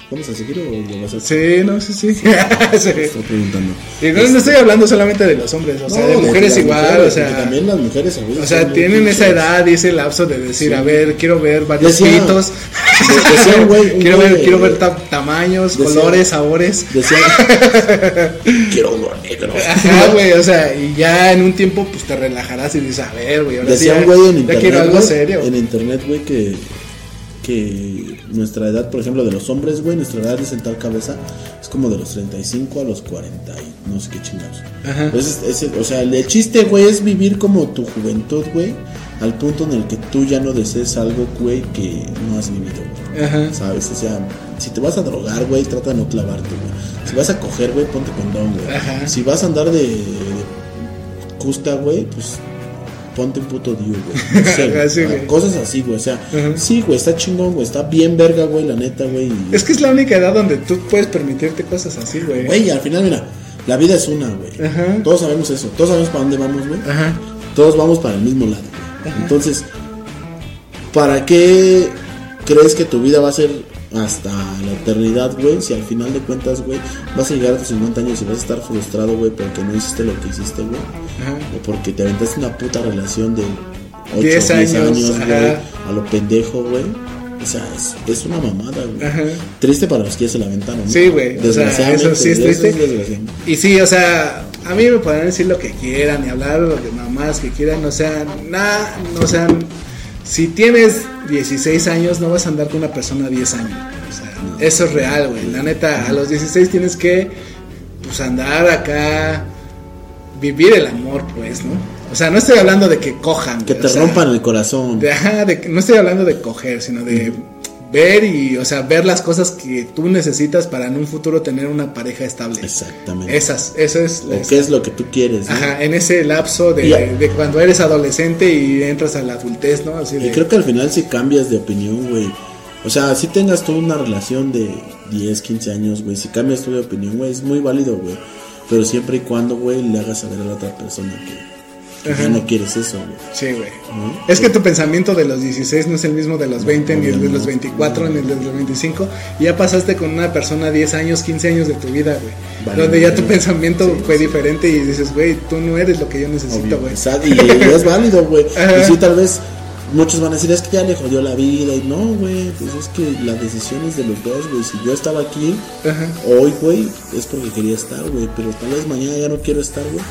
S4: ¿Vamos a seguir o lo vas a
S2: Sí, no, sí, sí. Sí.
S4: Estoy preguntando.
S2: Y no, no estoy hablando solamente de los hombres, o sea, de mujeres igual,
S4: mujeres,
S2: o sea.
S4: También las mujeres,
S2: O sea, tienen esa edad y ese lapso de decir,
S4: Sí.
S2: a ver, quiero ver varios
S4: Decía-
S2: pitos.
S4: de- decía un güey- un
S2: quiero
S4: güey-
S2: ver, quiero ver ta- tamaños,
S4: Decía-
S2: colores, sabores.
S4: Decía, quiero uno negro.
S2: Ajá, güey, o sea, y ya en un tiempo pues te relajarás y dices, a ver, güey, ahora sí
S4: Decía
S2: ya,
S4: un güey en
S2: ya
S4: internet.
S2: quiero algo
S4: güey,
S2: serio.
S4: En internet, güey, que, que nuestra edad, por ejemplo, de los hombres, güey, nuestra edad de sentar cabeza es como de los 35 a los 40 y no sé qué chingados.
S2: Ajá.
S4: Entonces, ese- o sea, el chiste, güey, es vivir como tu juventud, güey, al punto en el que tú ya no desees algo, güey, que no has vivido, güey.
S2: Ajá.
S4: ¿Sabes? O sea, si te vas a drogar, güey, trata de no clavarte, güey. Si vas a coger, güey, ponte condón, güey.
S2: Ajá.
S4: Si vas a andar de, de custa, güey, pues ponte un puto Diu, güey. No sé,
S2: Ajá,
S4: güey.
S2: sí, güey.
S4: Cosas así, güey. O sea,
S2: Ajá.
S4: sí, güey, está chingón, güey. Está bien verga, güey, la neta, güey.
S2: Es que es la única edad donde tú puedes permitirte cosas así, güey.
S4: Güey, al final, mira, la vida es una, güey.
S2: Ajá.
S4: Todos sabemos eso. Todos sabemos para dónde vamos, güey.
S2: Ajá.
S4: Todos vamos para el mismo lado. güey. Entonces, ¿para qué crees que tu vida va a ser hasta la eternidad, güey? Si al final de cuentas, güey, vas a llegar a tus 50 años y vas a estar frustrado, güey, porque no hiciste lo que hiciste, güey.
S2: Ajá.
S4: O porque te aventaste una puta relación de 8
S2: 10
S4: 10
S2: años,
S4: años, güey, a lo pendejo, güey. O sea, es, es una mamada, güey.
S2: Ajá.
S4: Triste para los que ya se la aventaron. ¿no?
S2: Sí, güey. O sea,
S4: Desgraciadamente.
S2: eso sí es triste. Y sí, o sea, a mí me podrán decir lo que quieran y hablar lo que mamás que quieran, o sea, nada, no sean. Si tienes 16 años, no vas a andar con una persona 10 años. O sea, eso es real, güey. La neta, a los 16 tienes que, pues, andar acá, vivir el amor, pues, ¿no? O sea, no estoy hablando de que cojan.
S4: Que te
S2: o sea,
S4: rompan el corazón.
S2: de- ajá, de no estoy hablando de coger, sino de ver y, o sea, ver las cosas que tú necesitas para en un futuro tener una pareja estable.
S4: Exactamente.
S2: Esas, eso es.
S4: o qué es lo que tú quieres. ¿no?
S2: Ajá, en ese lapso de,
S4: a-
S2: de cuando eres adolescente y entras a la adultez, ¿no? Así
S4: Y creo que al final si cambias de opinión, güey. O sea, si tengas tú una relación de 10, 15 años, güey. Si cambias tú de opinión, güey, es muy válido, güey. Pero siempre y cuando, güey, le hagas saber a la otra persona que,
S2: Ajá.
S4: ya no quieres eso, güey.
S2: Sí, güey.
S4: ¿no?
S2: Es que tu pensamiento de los 16 no es el mismo de los 20, ni el de los 24, ni el de los 25. Y ya pasaste con una persona 10 años, 15 años de tu vida, güey.
S4: Vale,
S2: donde ya tu pensamiento
S4: Sí,
S2: fue
S4: sí.
S2: diferente y dices, güey, tú no eres lo que yo necesito,
S4: Obvio,
S2: güey.
S4: exacto, y, y es válido, güey.
S2: Ajá.
S4: Y sí, tal vez muchos van a decir, es que ya le jodió la vida. Y no, güey, pues es que la decisión es de los dos, güey. Si yo estaba aquí
S2: Ajá.
S4: hoy, güey, es porque quería estar, güey. Pero tal vez mañana ya no quiero estar, güey.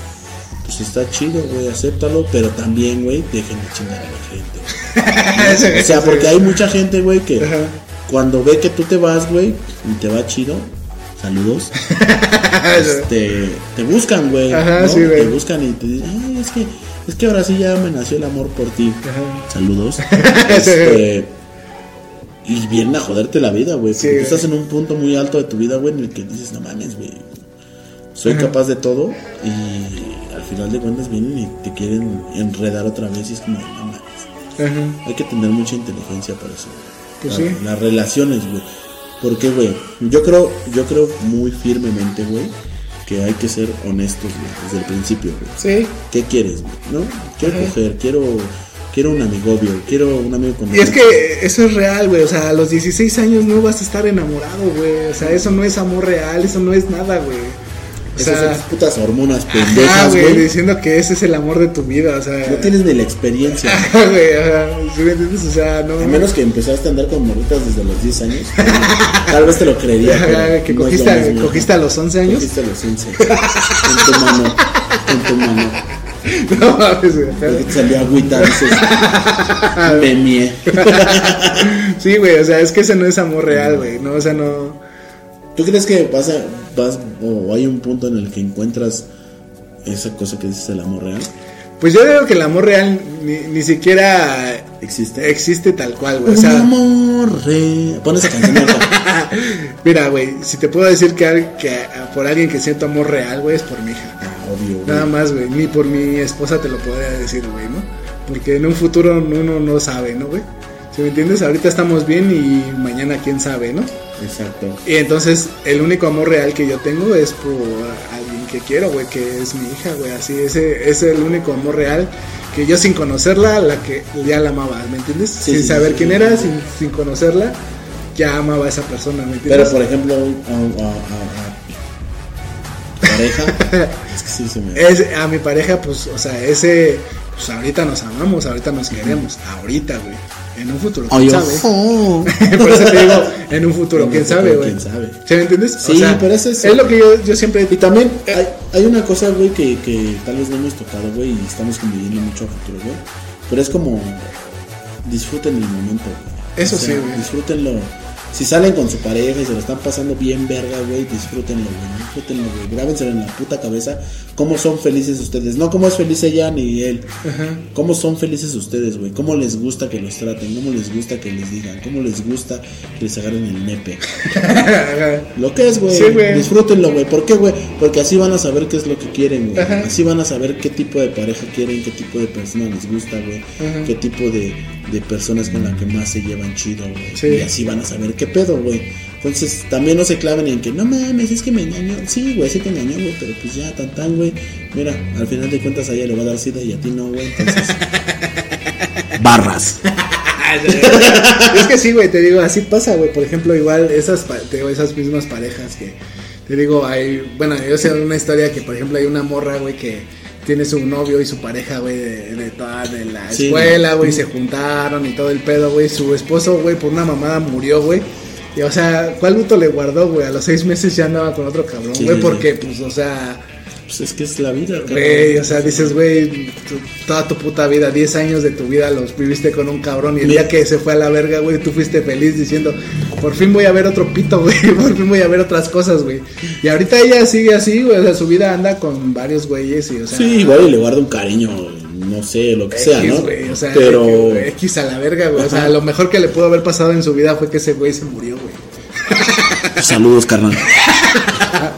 S4: Pues está chido, güey, acéptalo. Pero también, güey, dejen de chingar a la gente. O sea, porque hay mucha gente, güey, que
S2: Ajá.
S4: cuando ve que tú te vas, güey, y te va chido, saludos, este, te buscan, güey.
S2: Ajá,
S4: ¿no?
S2: sí, güey.
S4: Te buscan y te dicen, ay, es que, es que ahora sí ya me nació el amor por ti.
S2: Ajá.
S4: Saludos. este, y vienen a joderte la vida, güey.
S2: Sí,
S4: Porque tú estás en un punto muy alto de tu vida, güey, en el que dices, no mames, güey. Soy
S2: Ajá.
S4: capaz de todo. Y final de cuentas vienen y te quieren enredar otra vez. Y es como, no mames.
S2: Ajá.
S4: Hay que tener mucha inteligencia para eso.
S2: Pues
S4: La-
S2: sí.
S4: Las relaciones, güey. Porque, güey, yo creo, yo creo muy firmemente, güey, que hay que ser honestos, güey, desde el principio, güey.
S2: Sí.
S4: ¿Qué quieres, güey? ¿No? Quiero
S2: Ajá.
S4: coger, quiero, quiero un amigobio, quiero un amigo con
S2: Y es que eso es real, güey. O sea, a los 16 años no vas a estar enamorado, güey. O sea, eso no es amor real, eso no es nada, güey. O
S4: Esas son tus putas hormonas pendejas,
S2: güey, diciendo que ese es el amor de tu vida, o sea.
S4: No tienes ni la experiencia.
S2: Ajá, güey, ajá. ¿Sí me entiendes? O sea, no.
S4: A menos que empezaste a andar con morritas desde los 10 años. Tal vez te lo creería.
S2: Ajá,
S4: pero
S2: que
S4: no es
S2: cogiste,
S4: lo
S2: a-
S4: mismo.
S2: cogiste a los 11 años.
S4: Cogiste a los 11. En tu mano. En tu mano.
S2: No mames, güey.
S4: Porque te salió agüita, dices. Me mié.
S2: Sí, güey, o sea, es que ese no es amor real, güey. No, o sea, no.
S4: ¿Tú crees que pasa, vas, o hay un punto en el que encuentras esa cosa que dices el amor real?
S2: Pues yo digo que el amor real ni, ni siquiera
S4: ¿Existe?
S2: existe tal cual, güey. O sea,
S4: amor real. Pon esa canción
S2: mira, güey, si te puedo decir que, que a- por alguien que siento amor real, güey, es por mi hija.
S4: Ah, obvio, güey.
S2: Nada más, güey. Ni por mi esposa te lo podría decir, güey, ¿no? Porque en un futuro uno no sabe, ¿no, güey? ¿Sí me entiendes? Ahorita estamos bien y mañana quién sabe, ¿no?
S4: Exacto.
S2: Y entonces el único amor real que yo tengo es por alguien que quiero, güey, que es mi hija, güey. Así, ese es el único amor real que yo sin conocerla, la que ya la amaba, ¿me entiendes?
S4: Sí,
S2: sin
S4: sí,
S2: saber
S4: sí,
S2: quién era, sin, sin conocerla, ya amaba a esa persona, ¿me entiendes?
S4: Pero por ejemplo, a, a- a- a pareja. es que sí se me.
S2: Es, a mi pareja, pues, o sea, ese, pues ahorita nos amamos, ahorita nos queremos, ahorita, güey. En un futuro, quién
S4: Ay,
S2: sabe.
S4: ojo.
S2: Por eso te digo, en un futuro,
S4: En un
S2: quién
S4: futuro,
S2: sabe, güey.
S4: quién sabe.
S2: ¿Sí me entiendes?
S4: Sí, pero es eso.
S2: Es lo que yo, yo siempre
S4: Y también hay, hay una cosa, güey, que, que tal vez no hemos tocado, güey, y estamos conviviendo mucho a futuro, güey. Pero es como disfruten el momento, güey.
S2: Eso sí, güey.
S4: Disfrútenlo. Si salen con su pareja y se lo están pasando bien verga, güey, disfrútenlo, güey. Disfrútenlo, güey. Grábenselo en la puta cabeza cómo son felices ustedes. No cómo es feliz ella ni él.
S2: Ajá.
S4: ¿Cómo son felices ustedes, güey? ¿Cómo les gusta que los traten? ¿Cómo les gusta que les digan? ¿Cómo les gusta que les agarren el nepe? Lo que es, güey.
S2: Sí.
S4: Disfrútenlo, güey. ¿Por qué, güey? Porque así van a saber qué es lo que quieren, güey. Así van a saber qué tipo de pareja quieren, qué tipo de persona les gusta, güey. Qué tipo de, de personas con la que más se llevan chido, güey.
S2: Sí.
S4: Y así van a saber qué pedo, güey. Entonces, también no se claven en que, no mames, es que me engañó. Sí, güey, sí te engañó, güey, pero pues ya, tan tan, güey. Mira, al final de cuentas a ella le va a dar sida y a ti no, güey. Entonces, barras.
S2: es que sí, güey, te digo, así pasa, güey. Por ejemplo, igual esas, pa- te digo, esas mismas parejas que, te digo, hay, bueno, yo sé una historia que, por ejemplo, hay una morra, güey, que tiene su novio y su pareja, güey, de, de toda de la
S4: Sí,
S2: escuela,
S4: güey.
S2: se juntaron y todo el pedo, güey. Su esposo, güey, por una mamada murió, güey. Y, o sea, ¿cuál luto le guardó, güey? A los seis meses ya andaba con otro cabrón, güey,
S4: sí,
S2: porque, pues, o sea,
S4: Pues es que es la vida,
S2: güey, o sea, dices, güey, toda tu puta vida, 10 años de tu vida los viviste con un cabrón y el día que se fue a la verga, güey, tú fuiste feliz diciendo, por fin voy a ver otro pito, güey, por fin voy a ver otras cosas, güey. Y ahorita ella sigue así, güey, o sea, su vida anda con varios güeyes y, o sea...
S4: Sí, igual y le guarda un cariño, no sé, lo que sea,
S2: X,
S4: ¿no?
S2: güey, o sea,
S4: Pero.
S2: X, a la verga, güey. O sea, lo mejor que le pudo haber pasado en su vida fue que ese güey se murió, güey.
S4: Saludos, carnal.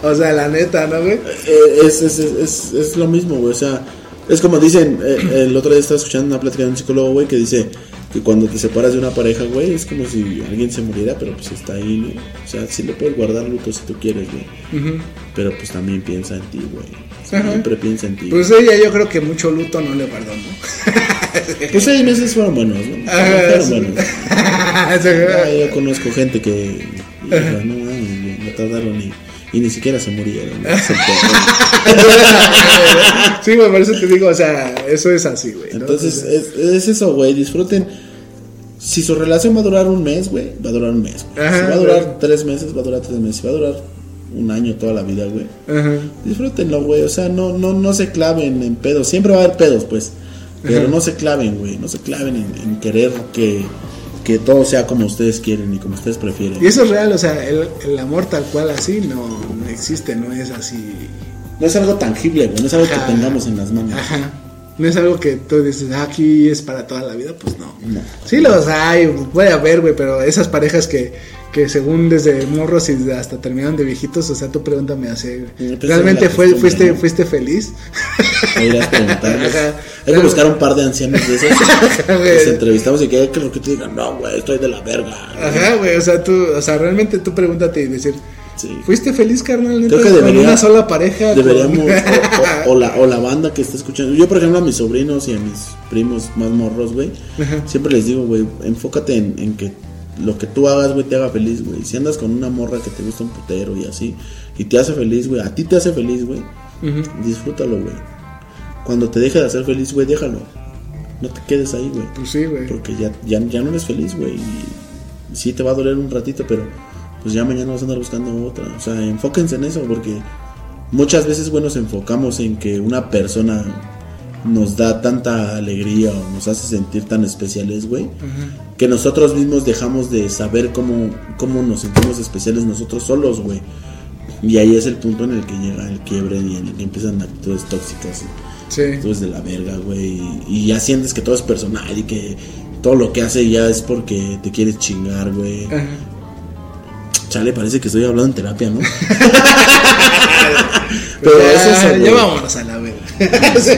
S2: O sea, la neta, ¿no, güey?
S4: Eh, es, es, es, es, es lo mismo, güey. O sea, es como dicen, eh, el otro día estaba escuchando una plática de un psicólogo, güey, que dice que cuando te separas de una pareja, güey, es como si alguien se muriera, pero pues está ahí, ¿no? O sea, sí le puedes guardar luto si tú quieres, güey. Pero pues también piensa en ti, güey. Siempre piensa en ti.
S2: Pues ella yo creo que mucho luto no le guardó, ¿no?
S4: Pues seis meses fueron buenos, ¿no?
S2: Ajá,
S4: fueron
S2: sí.
S4: buenos. Ya, yo conozco gente que. no tardaron ni. Y ni siquiera se murieron.
S2: sí, güey, por eso te digo, o sea, eso es así, güey. ¿no?
S4: Entonces, es, es eso, güey. Disfruten. Si su relación va a durar un mes, güey, va a durar un mes.
S2: Ajá,
S4: si va a durar tres meses, va a durar tres meses. Si va a durar un año, toda la vida, güey. Disfrútenlo, güey. O sea, no, no, no se claven en pedos. Siempre va a haber pedos, pues. Pero
S2: Ajá.
S4: no se claven, güey. No se claven en, en querer que, que todo sea como ustedes quieren y como ustedes prefieren.
S2: Y eso es real, o sea, el, el amor tal cual así no, no existe, no es así.
S4: No es algo tangible. No es algo
S2: Ajá.
S4: que tengamos en las manos.
S2: Ajá. No es algo que tú dices, "Ah, aquí es para toda la vida, pues no.
S4: No.
S2: Sí los hay, puede haber, güey, pero esas parejas que, que según desde morros y hasta terminaron de viejitos, o sea, tú pregúntame así, ¿realmente fue, fuiste, fuiste feliz?
S4: Ahí irás preguntarles. Hay que buscar un par de ancianos de esos. Los entrevistamos y que, que lo que te digan, no, güey, estoy de la verga.
S2: Ajá, güey, o sea, tú, o sea, realmente tú pregúntate y decir,
S4: Sí.
S2: ¿fuiste feliz, carnal?
S4: Creo que
S2: con una sola pareja. con-
S4: Deberíamos, o, o- o la, o la banda que está escuchando. Yo, por ejemplo, a mis sobrinos y a mis primos más morros, güey, siempre les digo, güey, enfócate en, en que lo que tú hagas, güey, te haga feliz, güey. Si andas con una morra que te gusta un putero y así, y te hace feliz, güey, a ti te hace feliz, güey, disfrútalo, güey. Cuando te deje de hacer feliz, güey, déjalo. No te quedes ahí, güey.
S2: Pues sí, güey.
S4: Porque ya, ya, ya no eres feliz, güey. Y sí te va a doler un ratito, pero pues ya mañana vas a andar buscando otra. O sea, enfóquense en eso, porque muchas veces, güey, nos enfocamos en que una persona nos da tanta alegría o nos hace sentir tan especiales, güey, que nosotros mismos dejamos de saber cómo, cómo nos sentimos especiales nosotros solos, güey. Y ahí es el punto en el que llega el quiebre y en el que empiezan actitudes tóxicas.
S2: Sí.
S4: Tú es de la verga, güey. Y ya sientes que todo es personal y que todo lo que hace ya es porque te quieres chingar, güey.
S2: Ajá.
S4: Chale, parece que estoy hablando en terapia, ¿no? Pero
S2: ya,
S4: es eso,
S2: ya vámonos a la verga. sí.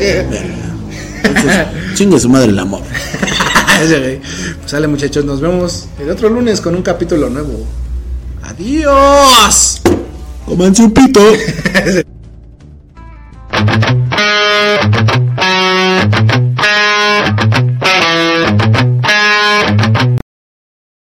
S4: Entonces, chingue su madre el amor.
S2: pues sale muchachos, nos vemos el otro lunes con un capítulo nuevo. Adiós.
S4: Comanse un pito.